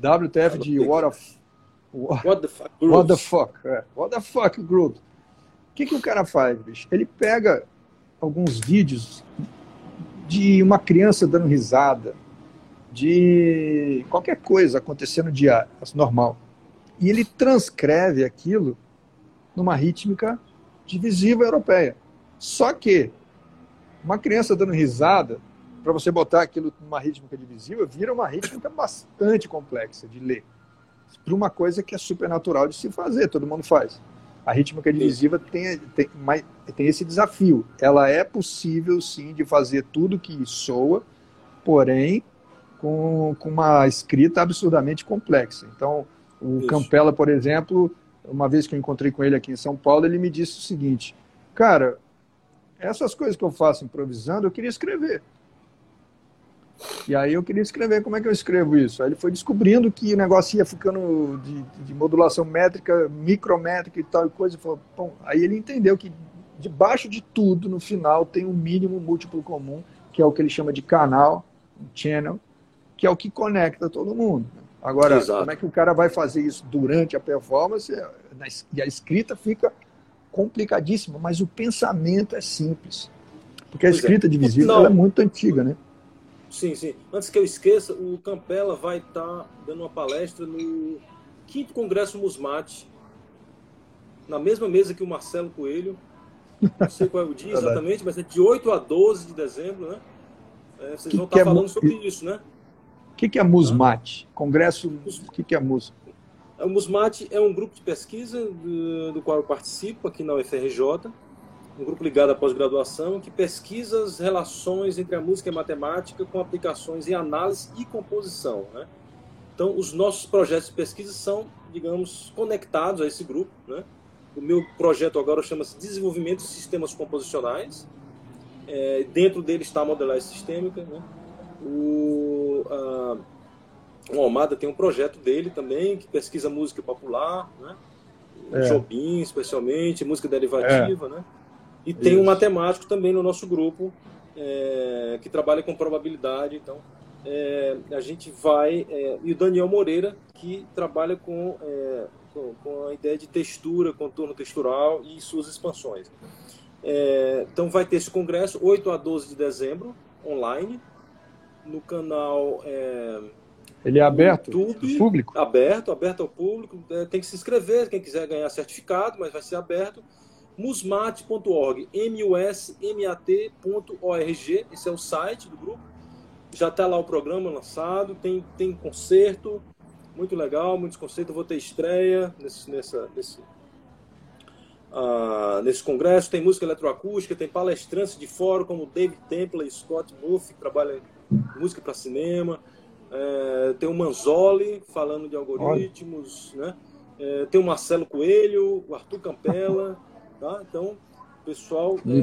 WTF de What, of, what the Fuck Grooves. What the Fuck, é. What the Fuck Grooves. O que, que o cara faz, bicho? Ele pega alguns vídeos de uma criança dando risada, de qualquer coisa acontecendo dia normal. E ele transcreve aquilo numa rítmica divisiva europeia. Só que uma criança dando risada, para você botar aquilo numa rítmica divisiva, vira uma rítmica bastante complexa de ler. Para uma coisa que é super natural de se fazer, todo mundo faz. A rítmica divisiva tem, tem, tem esse desafio. Ela é possível, sim, de fazer tudo que soa, porém, com, com uma escrita absurdamente complexa. Então, o Isso. Campela, por exemplo, uma vez que eu encontrei com ele aqui em São Paulo, ele me disse o seguinte: Cara, essas coisas que eu faço improvisando, eu queria escrever. E aí eu queria escrever, como é que eu escrevo isso? Aí ele foi descobrindo que o negócio ia ficando de, de modulação métrica, micrométrica e tal e coisa. E falou, bom, aí ele entendeu que debaixo de tudo, no final, tem um mínimo múltiplo comum, que é o que ele chama de canal, um channel, que é o que conecta todo mundo. Agora, Exato. como é que o cara vai fazer isso durante a performance? E a escrita fica complicadíssima, mas o pensamento é simples. Porque a é. escrita divisiva é muito antiga, né? Sim, sim. Antes que eu esqueça, o Campela vai estar tá dando uma palestra no quinto Congresso Musmate, na mesma mesa que o Marcelo Coelho. Não sei qual é o dia exatamente, mas é de 8 a 12 de dezembro, né? É, vocês que vão estar tá é falando sobre isso, né? O que, que é Musmate? Congresso, o que, que é Mus? O Musmate é um grupo de pesquisa do, do qual eu participo aqui na UFRJ, um grupo ligado à pós-graduação, que pesquisa as relações entre a música e a matemática com aplicações em análise e composição. Né? Então, os nossos projetos de pesquisa são, digamos, conectados a esse grupo. Né? O meu projeto agora chama-se Desenvolvimento de Sistemas Composicionais. É, dentro dele está a modelagem sistêmica. Né? O, a, o Almada tem um projeto dele também, que pesquisa música popular, né? É. Jobim, especialmente, música derivativa, é. né? E Isso. tem um matemático também no nosso grupo, é, que trabalha com probabilidade, então é, a gente vai... É, e o Daniel Moreira, que trabalha com, é, com, com, a ideia de textura, contorno textural e suas expansões. É, então vai ter esse congresso, 8 a 12 de dezembro, online, no canal... Ele é aberto YouTube, ao público? Aberto, aberto ao público. É, tem que se inscrever, quem quiser ganhar certificado, mas vai ser aberto. musmat.org, M-U-S-M-A-T.org, esse é o site do grupo. Já está lá o programa lançado, tem, tem concerto, muito legal, muitos concertos. vou ter estreia nesse, nessa, nesse, uh, nesse congresso. Tem música eletroacústica, tem palestrantes de fora, como David Temple e Scott Murphy, que trabalham música para cinema. É, tem o Manzoli falando de algoritmos, né? É, tem o Marcelo Coelho, o Arthur Campela, tá? Então, pessoal, é,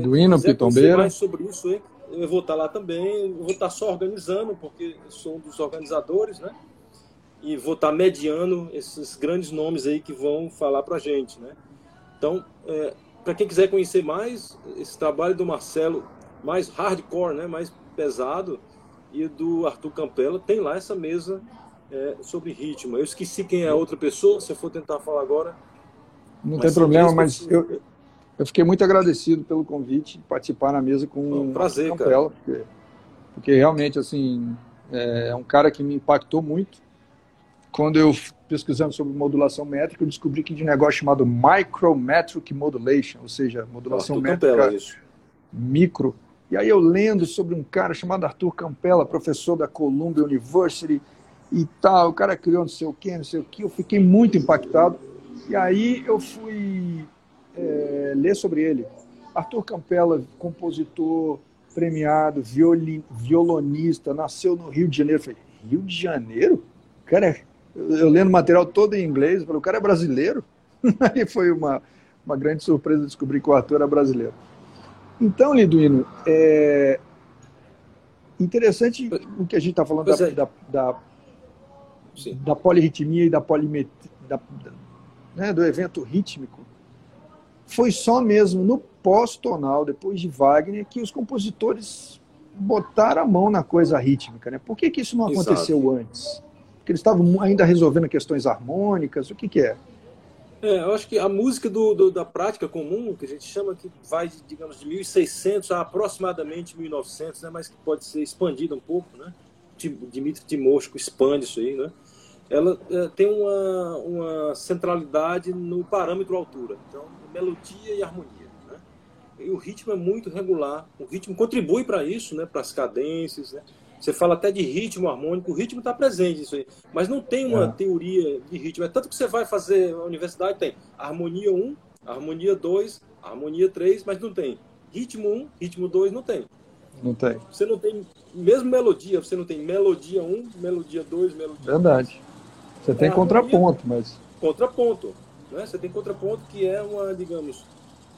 Pitombeira. mais sobre isso, hein? eu vou estar lá também, eu vou estar só organizando, porque sou um dos organizadores, né? E vou estar mediando esses grandes nomes aí que vão falar para a gente, né? Então, é, para quem quiser conhecer mais, esse trabalho do Marcelo, mais hardcore, né? Mais pesado, e do Arthur Campela, tem lá essa mesa é, sobre ritmo. Eu esqueci quem é a outra pessoa, se eu for tentar falar agora. Não tem problema, mas eu, eu fiquei muito agradecido pelo convite de participar na mesa com um o prazer, Campela, porque, porque, realmente assim é, é um cara que me impactou muito. Quando eu pesquisando sobre modulação métrica, eu descobri que de um negócio chamado micrometric modulation, ou seja, modulação métrica Campela, micro. E aí eu lendo sobre um cara chamado Arthur Campela, professor da Columbia University e tal, o cara criou não sei o que, não sei o que, eu fiquei muito impactado. E aí eu fui é, ler sobre ele. Arthur Campela, compositor premiado, violonista, nasceu no Rio de Janeiro. Eu falei, Rio de Janeiro? Cara, eu, eu lendo material todo em inglês, falei, o cara é brasileiro? Aí foi uma, uma grande surpresa descobrir que o Arthur era brasileiro. Então, Liduino, é interessante o que a gente está falando da, é. da, da, da, polirritmia e da polimetria, da, né, do evento rítmico foi só mesmo no pós-tonal, depois de Wagner, que os compositores botaram a mão na coisa rítmica. Né? Por que, que isso não aconteceu Exato. antes? Porque eles estavam ainda resolvendo questões harmônicas? O que, que é? É, eu acho que a música do, do, da prática comum, que a gente chama que vai, digamos, de 1600 a aproximadamente 1900, né, mas que pode ser expandida um pouco, né? Dimitri Timosco expande isso aí, né? Ela é, tem uma, uma centralidade no parâmetro altura. Então, melodia e harmonia. Né? E o ritmo é muito regular. O ritmo contribui para isso, né? para as cadências. Né? Você fala até de ritmo harmônico, o ritmo está presente isso aí. Mas não tem uma é. teoria de ritmo. É tanto que você vai fazer a universidade, tem harmonia 1, harmonia 2, harmonia 3, mas não tem. Ritmo 1, ritmo 2 não tem. Não tem. Você não tem, mesmo melodia, você não tem melodia 1, melodia 2, melodia Verdade. Você tem é, contraponto, mas. Contraponto. Né? Você tem contraponto que é uma, digamos,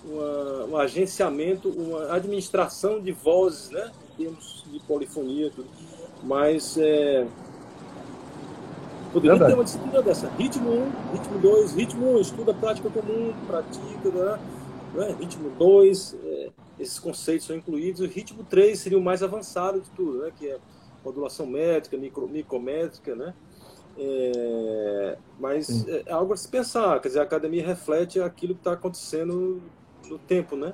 uma, um agenciamento, uma administração de vozes, né? Termos de polifonia, tudo. Mas é, poderia Verdade. ter uma disciplina dessa. Ritmo 1, ritmo 2, ritmo 1, estuda prática comum, pratica, né? né? ritmo 2, é, esses conceitos são incluídos. O ritmo 3 seria o mais avançado de tudo, né? que é modulação métrica, micro, micrométrica, né? É, mas é algo a se pensar, quer dizer, a academia reflete aquilo que está acontecendo no tempo, né?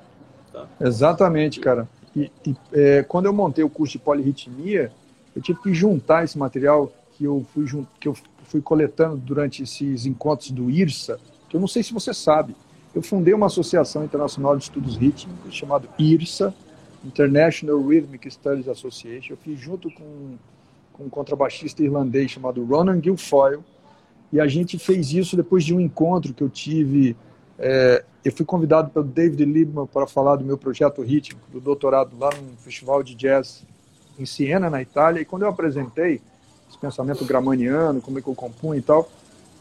Tá. Exatamente, cara. E, e é, quando eu montei o curso de polirritmia, eu tive que juntar esse material que eu fui, que eu fui coletando durante esses encontros do IRSA, que eu não sei se você sabe. Eu fundei uma associação internacional de estudos rítmicos chamada IRSA, International Rhythmic Studies Association. Eu fiz junto com com um contrabaixista irlandês chamado Ronan Guilfoyle, e a gente fez isso depois de um encontro que eu tive. É, eu fui convidado pelo David Liebman para falar do meu projeto rítmico, do doutorado lá no festival de jazz em Siena, na Itália, e quando eu apresentei esse pensamento gramaniano, como é que eu compunho e tal,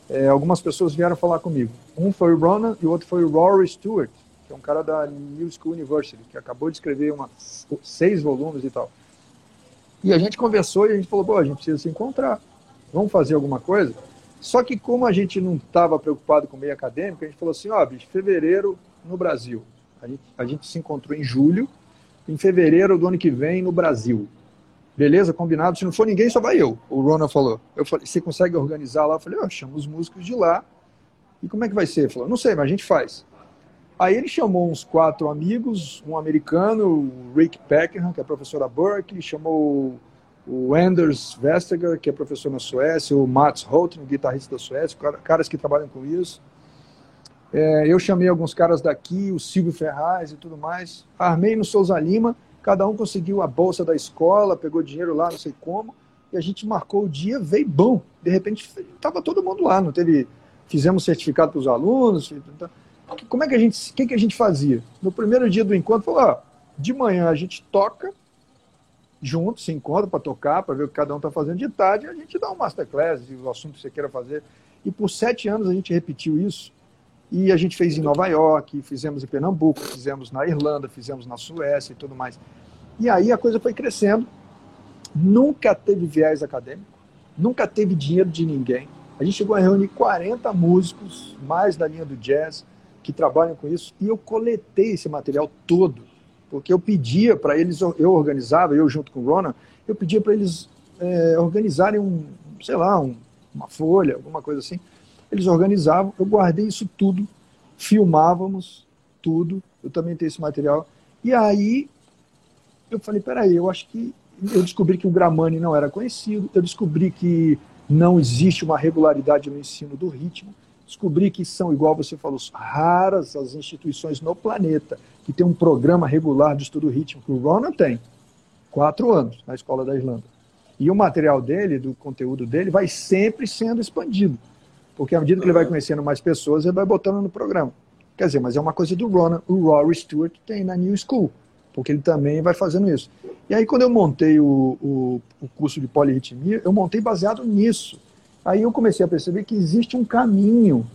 é, algumas pessoas vieram falar comigo. Um foi o Ronan e o outro foi o Rory Stewart, que é um cara da New School University, que acabou de escrever uma, seis volumes e tal. E a gente conversou e a gente falou, pô, a gente precisa se encontrar, vamos fazer alguma coisa? Só que como a gente não estava preocupado com o meio acadêmico, a gente falou assim, ó, bicho, fevereiro no Brasil. A gente, a gente se encontrou em julho, em fevereiro do ano que vem no Brasil. Beleza, combinado. Se não for ninguém, só vai eu. O Rona falou. Eu falei, você consegue organizar lá? Eu falei, ó, oh, chama os músicos de lá. E como é que vai ser? Ele falou, não sei, mas a gente faz. Aí ele chamou uns quatro amigos, um americano, o Rick Peckham, que é professor da Berkeley, chamou o Anders Vestager, que é professor na Suécia, o Mats Holten, guitarrista da Suécia, caras que trabalham com isso. É, eu chamei alguns caras daqui, o Silvio Ferraz e tudo mais. Armei no Souza Lima, cada um conseguiu a bolsa da escola, pegou dinheiro lá, não sei como, e a gente marcou o dia, veio bom. De repente, estava todo mundo lá, não teve... Fizemos certificado para os alunos, como é que a gente, o que, que a gente fazia? No primeiro dia do encontro, falou, ó, de manhã a gente toca junto, se encontra para tocar, para ver o que cada um está fazendo de tarde, a gente dá um masterclass, o assunto que você queira fazer. E por sete anos a gente repetiu isso. E a gente fez em Nova York, fizemos em Pernambuco, fizemos na Irlanda, fizemos na Suécia e tudo mais. E aí a coisa foi crescendo. Nunca teve viés acadêmico, nunca teve dinheiro de ninguém. A gente chegou a reunir 40 músicos, mais da linha do jazz, que trabalham com isso, e eu coletei esse material todo, porque eu pedia para eles, eu organizava, eu junto com o Ronan, eu pedia para eles é, organizarem um, sei lá, um, uma folha, alguma coisa assim. Eles organizavam, eu guardei isso tudo, filmávamos tudo, eu também tenho esse material. E aí eu falei, peraí, eu acho que eu descobri que o Gramani não era conhecido, eu descobri que não existe uma regularidade no ensino do ritmo, descobri que são, igual você falou, raras as instituições no planeta que tem um programa regular de estudo ritmo, que o Ronan tem, quatro anos na Escola da Irlanda. E o material dele, do conteúdo dele, vai sempre sendo expandido. Porque à medida que ele vai conhecendo mais pessoas, ele vai botando no programa. Quer dizer, mas é uma coisa do Ronan, o Rory Stewart tem na New School, porque ele também vai fazendo isso. E aí, quando eu montei o, o, o curso de polirritmia, eu montei baseado nisso. Aí eu comecei a perceber que existe um caminho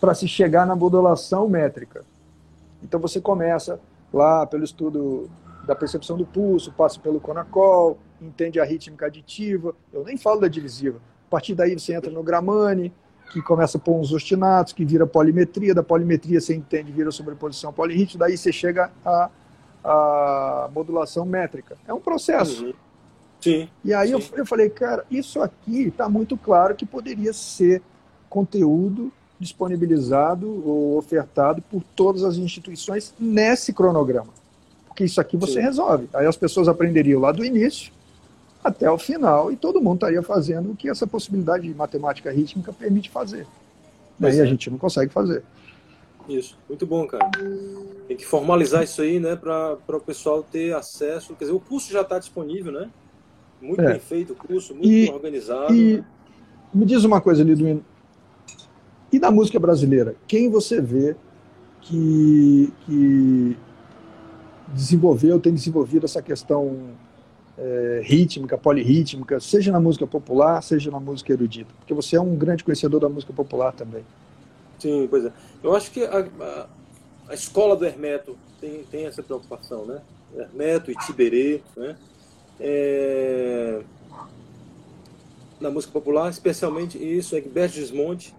para se chegar na modulação métrica. Então você começa lá pelo estudo da percepção do pulso, passa pelo Conacol, entende a rítmica aditiva, eu nem falo da divisiva. A partir daí você entra no Gramani, que começa por uns ostinatos, que vira polimetria, da polimetria você entende, vira sobreposição polirrítmica, daí você chega à, modulação métrica. É um processo. Uhum. Sim. E aí sim. Eu, eu falei, cara, isso aqui está muito claro que poderia ser conteúdo disponibilizado ou ofertado por todas as instituições nesse cronograma. Porque isso aqui você Sim. resolve. Aí as pessoas aprenderiam lá do início até o final e todo mundo estaria fazendo o que essa possibilidade de matemática rítmica permite fazer. Daí é. a gente não consegue fazer. Isso, muito bom, cara. Tem que formalizar isso aí, né, para o pessoal ter acesso. Quer dizer, o curso já está disponível, né? Muito é. bem feito o curso, muito e, organizado. E né? me diz uma coisa, Liduino. E na música brasileira, quem você vê que, que desenvolveu, tem desenvolvido essa questão é, rítmica, polirrítmica, seja na música popular, seja na música erudita? Porque você é um grande conhecedor da música popular também. Sim, pois é. Eu acho que a, a, a escola do Hermeto tem, tem essa preocupação, né? Hermeto e Tiberê, né? É... Na música popular, especialmente isso, Egberto Gismonte,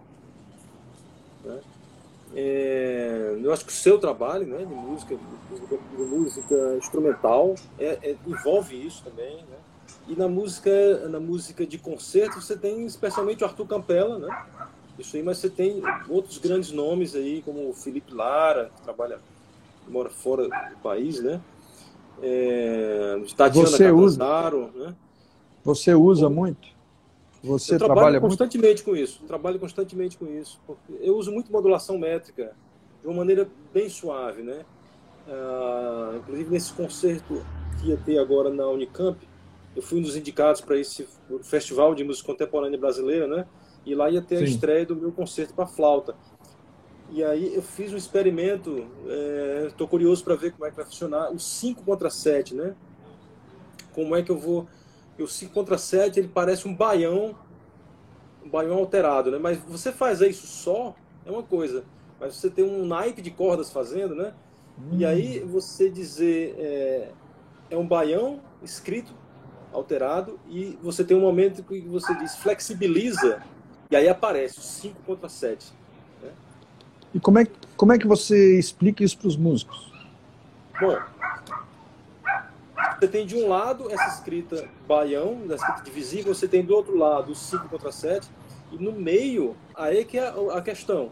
né? É, eu acho que o seu trabalho né, de música, de música instrumental é, é, envolve isso também. Né? E na música, na música de concerto você tem especialmente o Arthur Campela, né? Isso aí, mas você tem outros grandes nomes aí, como o Felipe Lara, que trabalha, mora fora do país, né? É, Tatiana você usa, né? Você usa muito? Você eu trabalho constantemente muito? com isso. Trabalho constantemente com isso. eu uso muito modulação métrica de uma maneira bem suave, né? Ah, inclusive nesse concerto que ia ter agora na Unicamp, eu fui um dos indicados para esse festival de música contemporânea brasileira, né? E lá ia ter Sim. a estreia do meu concerto para flauta. E aí eu fiz um experimento, estou é, curioso para ver como é que vai funcionar o 5 contra 7, né? Como é que eu vou o 5 contra 7 ele parece um baião, um baião alterado, né? Mas você fazer isso só é uma coisa, mas você tem um naipe de cordas fazendo, né? Hum. E aí você dizer é, é um baião escrito, alterado, e você tem um momento que você diz flexibiliza, e aí aparece o 5 contra 7. E como é, como é que você explica isso para os músicos? Bom, você tem de um lado essa escrita baião, da escrita divisível, você tem do outro lado o 5 contra 7, e no meio, aí que é a questão.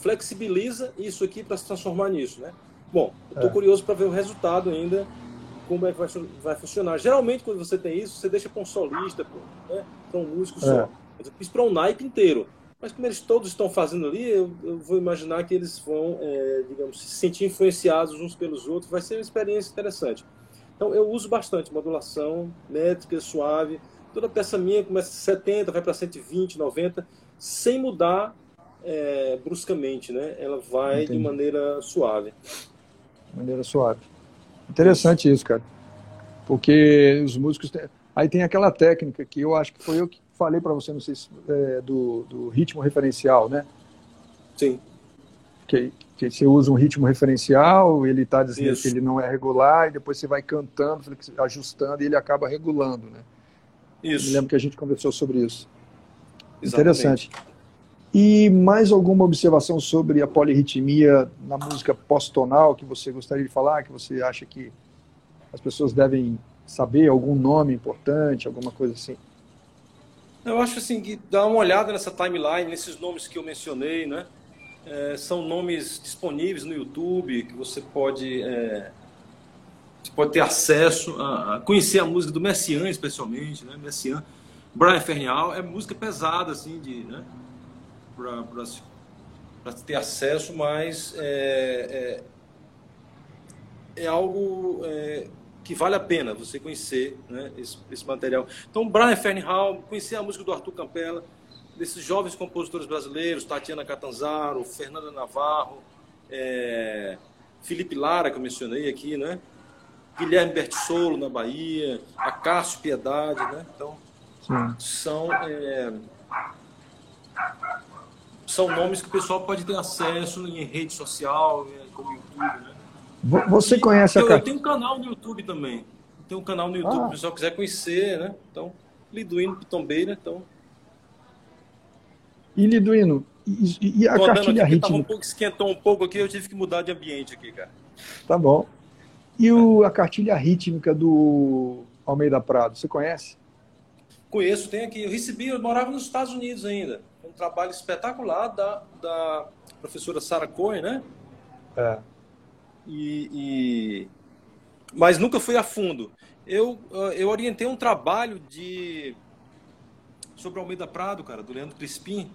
Flexibiliza isso aqui para se transformar nisso, né? Bom, eu estou é. curioso para ver o resultado ainda, como é que vai, vai, funcionar. Geralmente, quando você tem isso, você deixa para um solista, né? para um músico é. só. Eu fiz para um naipe inteiro. Mas como eles todos estão fazendo ali, eu, eu vou imaginar que eles vão, é, digamos, se sentir influenciados uns pelos outros. Vai ser uma experiência interessante. Então eu uso bastante modulação, métrica, suave. Toda peça minha começa de 70, vai para 120, 90, sem mudar é, bruscamente, né? Ela vai Entendi. de maneira suave. Maneira suave. Interessante isso, cara. Porque os músicos. Têm... Aí tem aquela técnica que eu acho que foi eu que falei para você, não sei se, é, do, do ritmo referencial, né? Sim. Que, que você usa um ritmo referencial, ele está dizendo Isso. que ele não é regular, e depois você vai cantando, ajustando, e ele acaba regulando, né? Isso. Eu me lembro que a gente conversou sobre isso. Exatamente. Interessante. E mais alguma observação sobre a polirritmia na música pós-tonal que você gostaria de falar, que você acha que as pessoas devem saber, algum nome importante, alguma coisa assim? Eu acho assim que dá uma olhada nessa timeline, nesses nomes que eu mencionei, né? É, são nomes disponíveis no YouTube que você pode, é, você pode ter acesso a, a, conhecer a música do Messiaen, especialmente, né? Messiaen. Brian Fernal é música pesada, assim, de, né? Para ter acesso, mas é, é, é algo é, que vale a pena você conhecer né, esse, esse material. Então, Brian Fernal, conhecer a música do Arthur Campela, desses jovens compositores brasileiros, Tatiana Catanzaro, Fernanda Navarro, é, Felipe Lara, que eu mencionei aqui, né? Guilherme Bertissolo, na Bahia, Acácio Piedade, né? Então, Sim. são, é, são nomes que o pessoal pode ter acesso em rede social, como YouTube, né? Você conhece a... Eu, eu tenho um canal no YouTube também. Tem um canal no YouTube, ah. se o pessoal quiser conhecer, né? Então, Liduíno Pitombeira, então e Liduino, e, e a Tô cartilha rítmica? Um pouco, esquentou um pouco aqui, eu tive que mudar de ambiente aqui, cara. Tá bom. E o, a cartilha rítmica do Almeida Prado, você conhece? Conheço, tem aqui. Eu recebi, eu morava nos Estados Unidos ainda. Um trabalho espetacular da, da professora Sarah Cohen, né? É. E, e, Mas nunca fui a fundo. Eu, eu orientei um trabalho de sobre Almeida Prado, cara, do Leandro Crispim,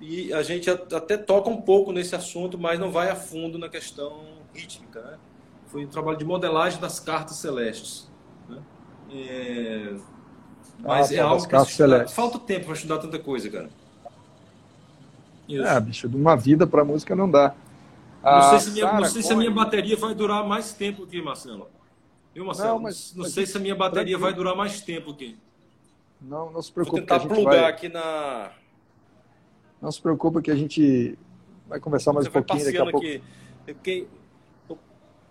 e a gente até toca um pouco nesse assunto, mas não vai a fundo na questão rítmica. Né? Foi um trabalho de modelagem das cartas celestes. Né? É... Mas ah, é algo que celestes. falta tempo para estudar tanta coisa, cara. Isso. É, bicho, de uma vida para música não dá. Não sei, se, minha, não sei se a minha bateria vai durar mais tempo aqui, Marcelo. Viu, Marcelo? Não, mas, não sei mas, se a minha bateria vai durar mais tempo aqui. Não, não se preocupe. Vou tentar plugar vai... aqui na, não se preocupe que a gente vai conversar mais Você um pouquinho daqui a pouco. Aqui. Quem, o,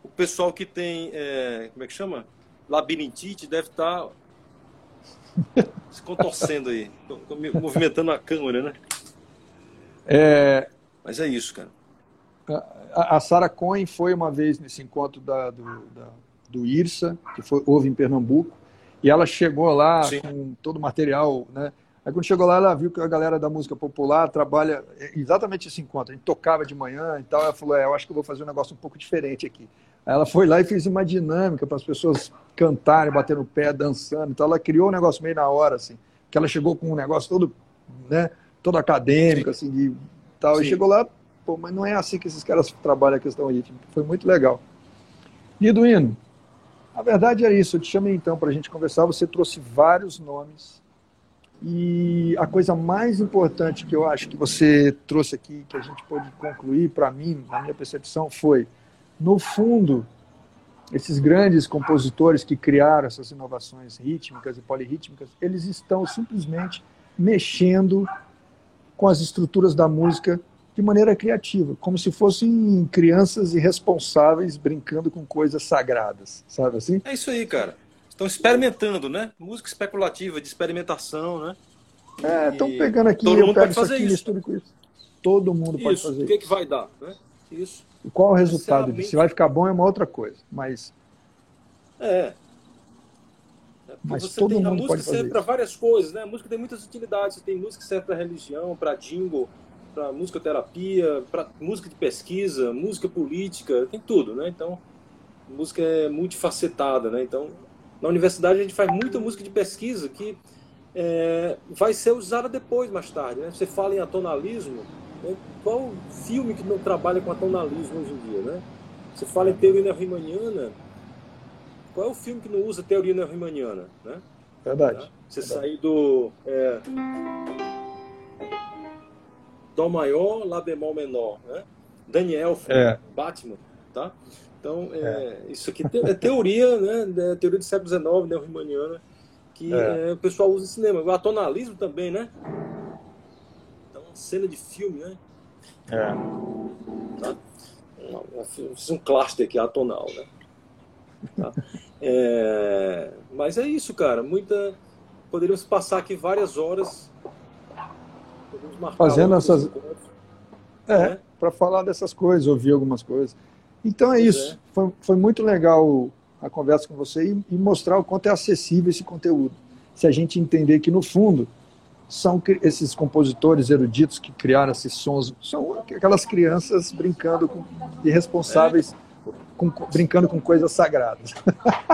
o, pessoal que tem, é, como é que chama? Labirintite deve estar tá se contorcendo aí, movimentando a câmera, né? É... Mas é isso, cara. A, a Sara Cohen foi uma vez nesse encontro da, do, da, do IRSA, que foi, houve em Pernambuco, e ela chegou lá Sim. com todo o material, né? Aí quando chegou lá, ela viu que a galera da música popular trabalha exatamente esse encontro. A gente tocava de manhã e tal. Ela falou: é, eu acho que eu vou fazer um negócio um pouco diferente aqui. Aí ela foi lá e fez uma dinâmica para as pessoas cantarem, bater no pé, dançando. Então ela criou um negócio meio na hora, assim. Que ela chegou com um negócio todo, né, todo acadêmico, Sim. assim, de tal. Sim. E chegou lá, pô, mas não é assim que esses caras trabalham a questão rítmica. Foi muito legal. Liduíno, a verdade é isso. Eu te chamei então para a gente conversar. Você trouxe vários nomes e a coisa mais importante que eu acho que você trouxe aqui, que a gente pode concluir para mim, na minha percepção, foi, no fundo, esses grandes compositores que criaram essas inovações rítmicas e polirrítmicas, eles estão simplesmente mexendo com as estruturas da música de maneira criativa, como se fossem crianças irresponsáveis brincando com coisas sagradas, sabe assim? É isso aí, cara. Estão experimentando, né? Música especulativa, de experimentação, né? É, estão pegando aqui, todo eu mundo pego pode fazer isso aqui, com isso. Todo mundo isso. pode fazer isso. O que, que vai dar, né? Isso. E qual o resultado disso? Se vai ficar bom é uma outra coisa, mas... É. Mas você todo tem, mundo a música serve para várias coisas, né? A música tem muitas utilidades. Você tem música que serve para religião, para jingle, para musicoterapia, para música de pesquisa, música política, tem tudo, né? Então, música é multifacetada, né? Então, na universidade a gente faz muita música de pesquisa que é, vai ser usada depois, mais tarde. Né? Você fala em atonalismo, né? qual filme que não trabalha com atonalismo hoje em dia? Né? Você fala em teoria neo-riemanniana, qual é o filme que não usa teoria neo-riemanniana? Né? Verdade. Você verdade. sair do... É... Dó maior, Lá bemol menor, né? Daniel, é. Batman, tá? Então, é, é. isso aqui é teoria, né? É teoria do século XIX, neo-riemanniana, que é. é. o pessoal usa em cinema. O atonalismo também, né? Então, cena de filme, né? É. Tá? Fiz um cluster aqui, atonal, né? Tá? É, mas é isso, cara. Muita. Poderíamos passar aqui várias horas. Fazendo essas. É, né? para falar dessas coisas, ouvir algumas coisas. Então é pois isso. É. Foi, foi muito legal a conversa com você e, e, mostrar o quanto é acessível esse conteúdo. Se a gente entender que, no fundo, são esses compositores eruditos que criaram esses sons, são aquelas crianças brincando com irresponsáveis. É com, brincando com coisas sagradas.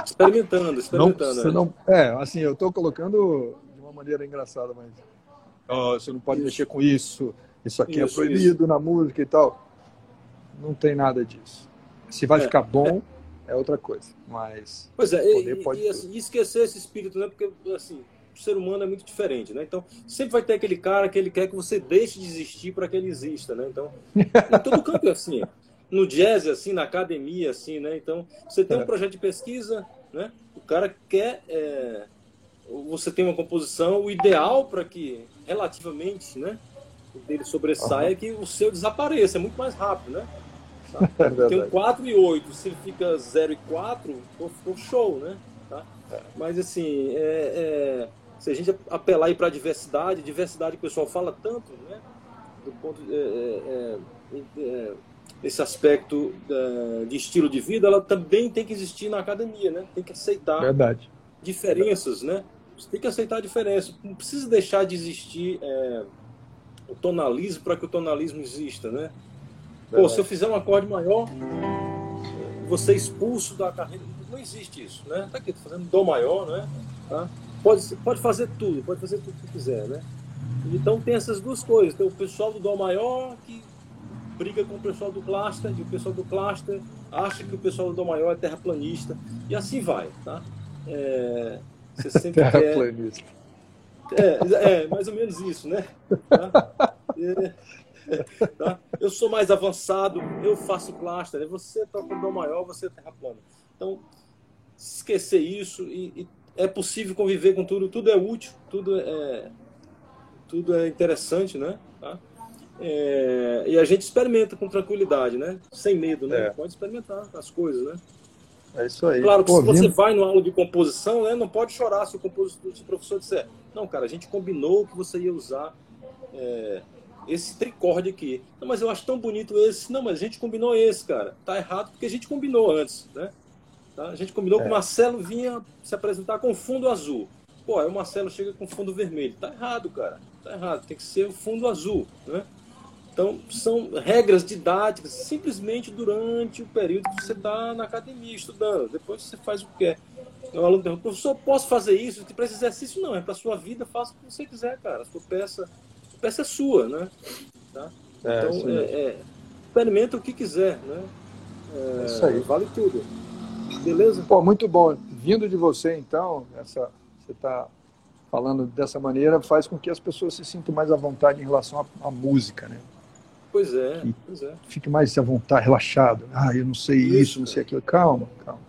Experimentando, experimentando. Não, é. não, é, assim, eu estou colocando de uma maneira engraçada, mas oh, você não pode isso. mexer com isso, isso aqui é isso, é proibido isso. na música e tal. Não tem nada disso. Se vai é, ficar bom, é. é. outra coisa. Mas. Pois é, e, pode e, assim, esquecer esse espírito, né? Porque, assim, o ser humano é muito diferente, né? Então, sempre vai ter aquele cara que ele quer que você deixe de existir para que ele exista, né? Então, em todo campo é assim no jazz, assim, na academia, assim, né? Então, você tem um é. projeto de pesquisa, né? O cara quer... É, você tem uma composição, o ideal para que, relativamente, né? Dele sobressaia uhum. é que o seu desapareça, é muito mais rápido, né? Tá? É tem um 4 e 8, se ele fica 0 e 4, ficou show, né? Tá? É. Mas, assim, é, é, se a gente apelar aí para a diversidade, diversidade que o pessoal fala tanto, né? Do ponto de, é, é, esse aspecto de estilo de vida, ela também tem que existir na academia, né? Tem que aceitar Verdade. Diferenças, né? Você tem que aceitar a diferença. Não precisa deixar de existir é, o tonalismo para que o tonalismo exista, né? Pô, se eu fizer um acorde maior, você é expulso da carreira. Não existe isso, né? Tá aqui, tô fazendo dó maior, né? Tá? Pode, pode fazer tudo, pode fazer tudo que quiser, né? Então tem essas duas coisas. Tem o pessoal do dó maior que briga com o pessoal do cluster, e o pessoal do cluster acha que o pessoal do Dom Maior é terraplanista, e assim vai, tá? É, você sempre terraplanista. Quer... É, é, mais ou menos isso, né? Tá? É, tá? Eu sou mais avançado, eu faço cluster, você toca o Dom Maior, você é terraplano. Então, esquecer isso e, e é possível conviver com tudo, tudo é útil, tudo é, tudo é interessante, né? Tá? É, e a gente experimenta com tranquilidade, né? Sem medo, né? É. Pode experimentar as coisas, né? É isso aí. Claro que Pô, se você vindo... vai no aula de composição, né, não pode chorar se o, compositor, se o professor disser, não, cara, a gente combinou que você ia usar é, esse tricorde aqui. Não, mas eu acho tão bonito esse. Não, mas a gente combinou esse, cara. Tá errado porque a gente combinou antes, né? Tá? A gente combinou é. que o Marcelo vinha se apresentar com fundo azul. Pô, aí o Marcelo chega com fundo vermelho. Tá errado, cara. Tá errado. Tem que ser o fundo azul, né? Então, são regras didáticas simplesmente durante o período que você está na academia estudando. Depois você faz o que quer. O aluno pergunta, professor, posso fazer isso? Para esse exercício, não. É para sua vida, faça o que você quiser, cara. A sua peça, a peça é sua, né? Tá? É, então, é, é, experimenta o que quiser, né? É, isso aí. Vale tudo. Beleza? Pô, muito bom. Vindo de você, então, essa, você está falando dessa maneira, faz com que as pessoas se sintam mais à vontade em relação à, à música, né? Pois é, pois é. Fique mais à vontade, relaxado. Ah, eu não sei isso, isso não sei aquilo. Calma, calma.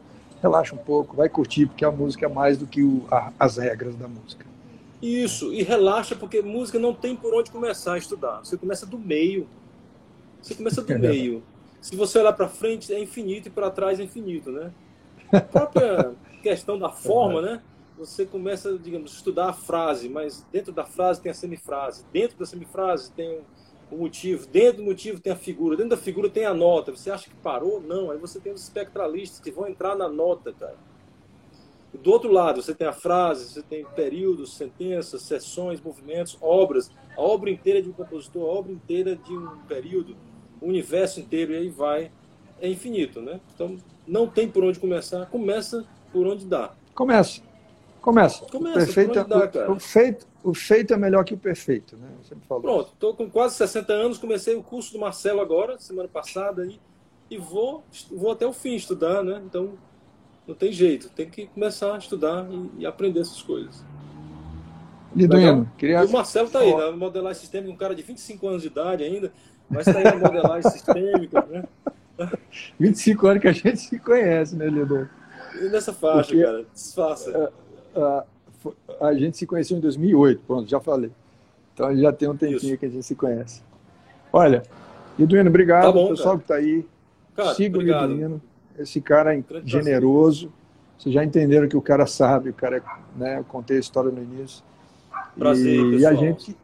Relaxa um pouco, vai curtir, porque a música é mais do que o, a, as regras da música. Isso, e relaxa, porque música não tem por onde começar a estudar. Você começa do meio. Você começa do meio. Se você olhar para frente, é infinito, e para trás é infinito, né? A própria questão da forma, né? Você começa, digamos, a estudar a frase, mas dentro da frase tem a semifrase. Dentro da semifrase tem o motivo, dentro do motivo tem a figura, dentro da figura tem a nota. Você acha que parou? Não. Aí você tem os espectralistas que vão entrar na nota, cara. Do outro lado, você tem a frase, você tem períodos, sentenças, sessões, movimentos, obras. A obra inteira de um compositor, a obra inteira de um período, o universo inteiro, e aí vai. É infinito, né? Então, não tem por onde começar. Começa por onde dá. Começa. Começa. Começa, perfeito, é dá, o, o, feito, o feito é melhor que o perfeito, né? Eu sempre falo Pronto, estou com quase 60 anos, comecei o curso do Marcelo agora, semana passada, e, e vou, vou até o fim estudar, né? Então, não tem jeito, tem que começar a estudar e, e aprender essas coisas. Liduino, queria... E o Marcelo tá aí, né? Modelagem sistêmica, um cara de 25 anos de idade ainda, mas tá aí a modelagem sistêmica, né? 25 anos que a gente se conhece, né, Liduino? E nessa faixa, Porque, cara, desfaça. A, a, a, gente se conheceu em 2008, pronto, já falei. Então já tem um tempinho Isso. que a gente se conhece. Olha, Liduino, obrigado, tá bom, pessoal cara. que tá aí. Cara, Siga obrigado. o Liduino, esse cara é generoso. Vocês já entenderam que o cara sabe, o cara, né, eu contei a história no início. Prazer, e, e a gente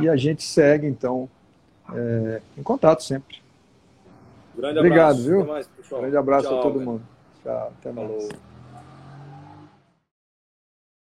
e a gente segue então é, em contato sempre. Grande Obrigado, abraço. viu? Mais, Grande abraço Tchau, a todo mundo. Tchau, até mais. Falou.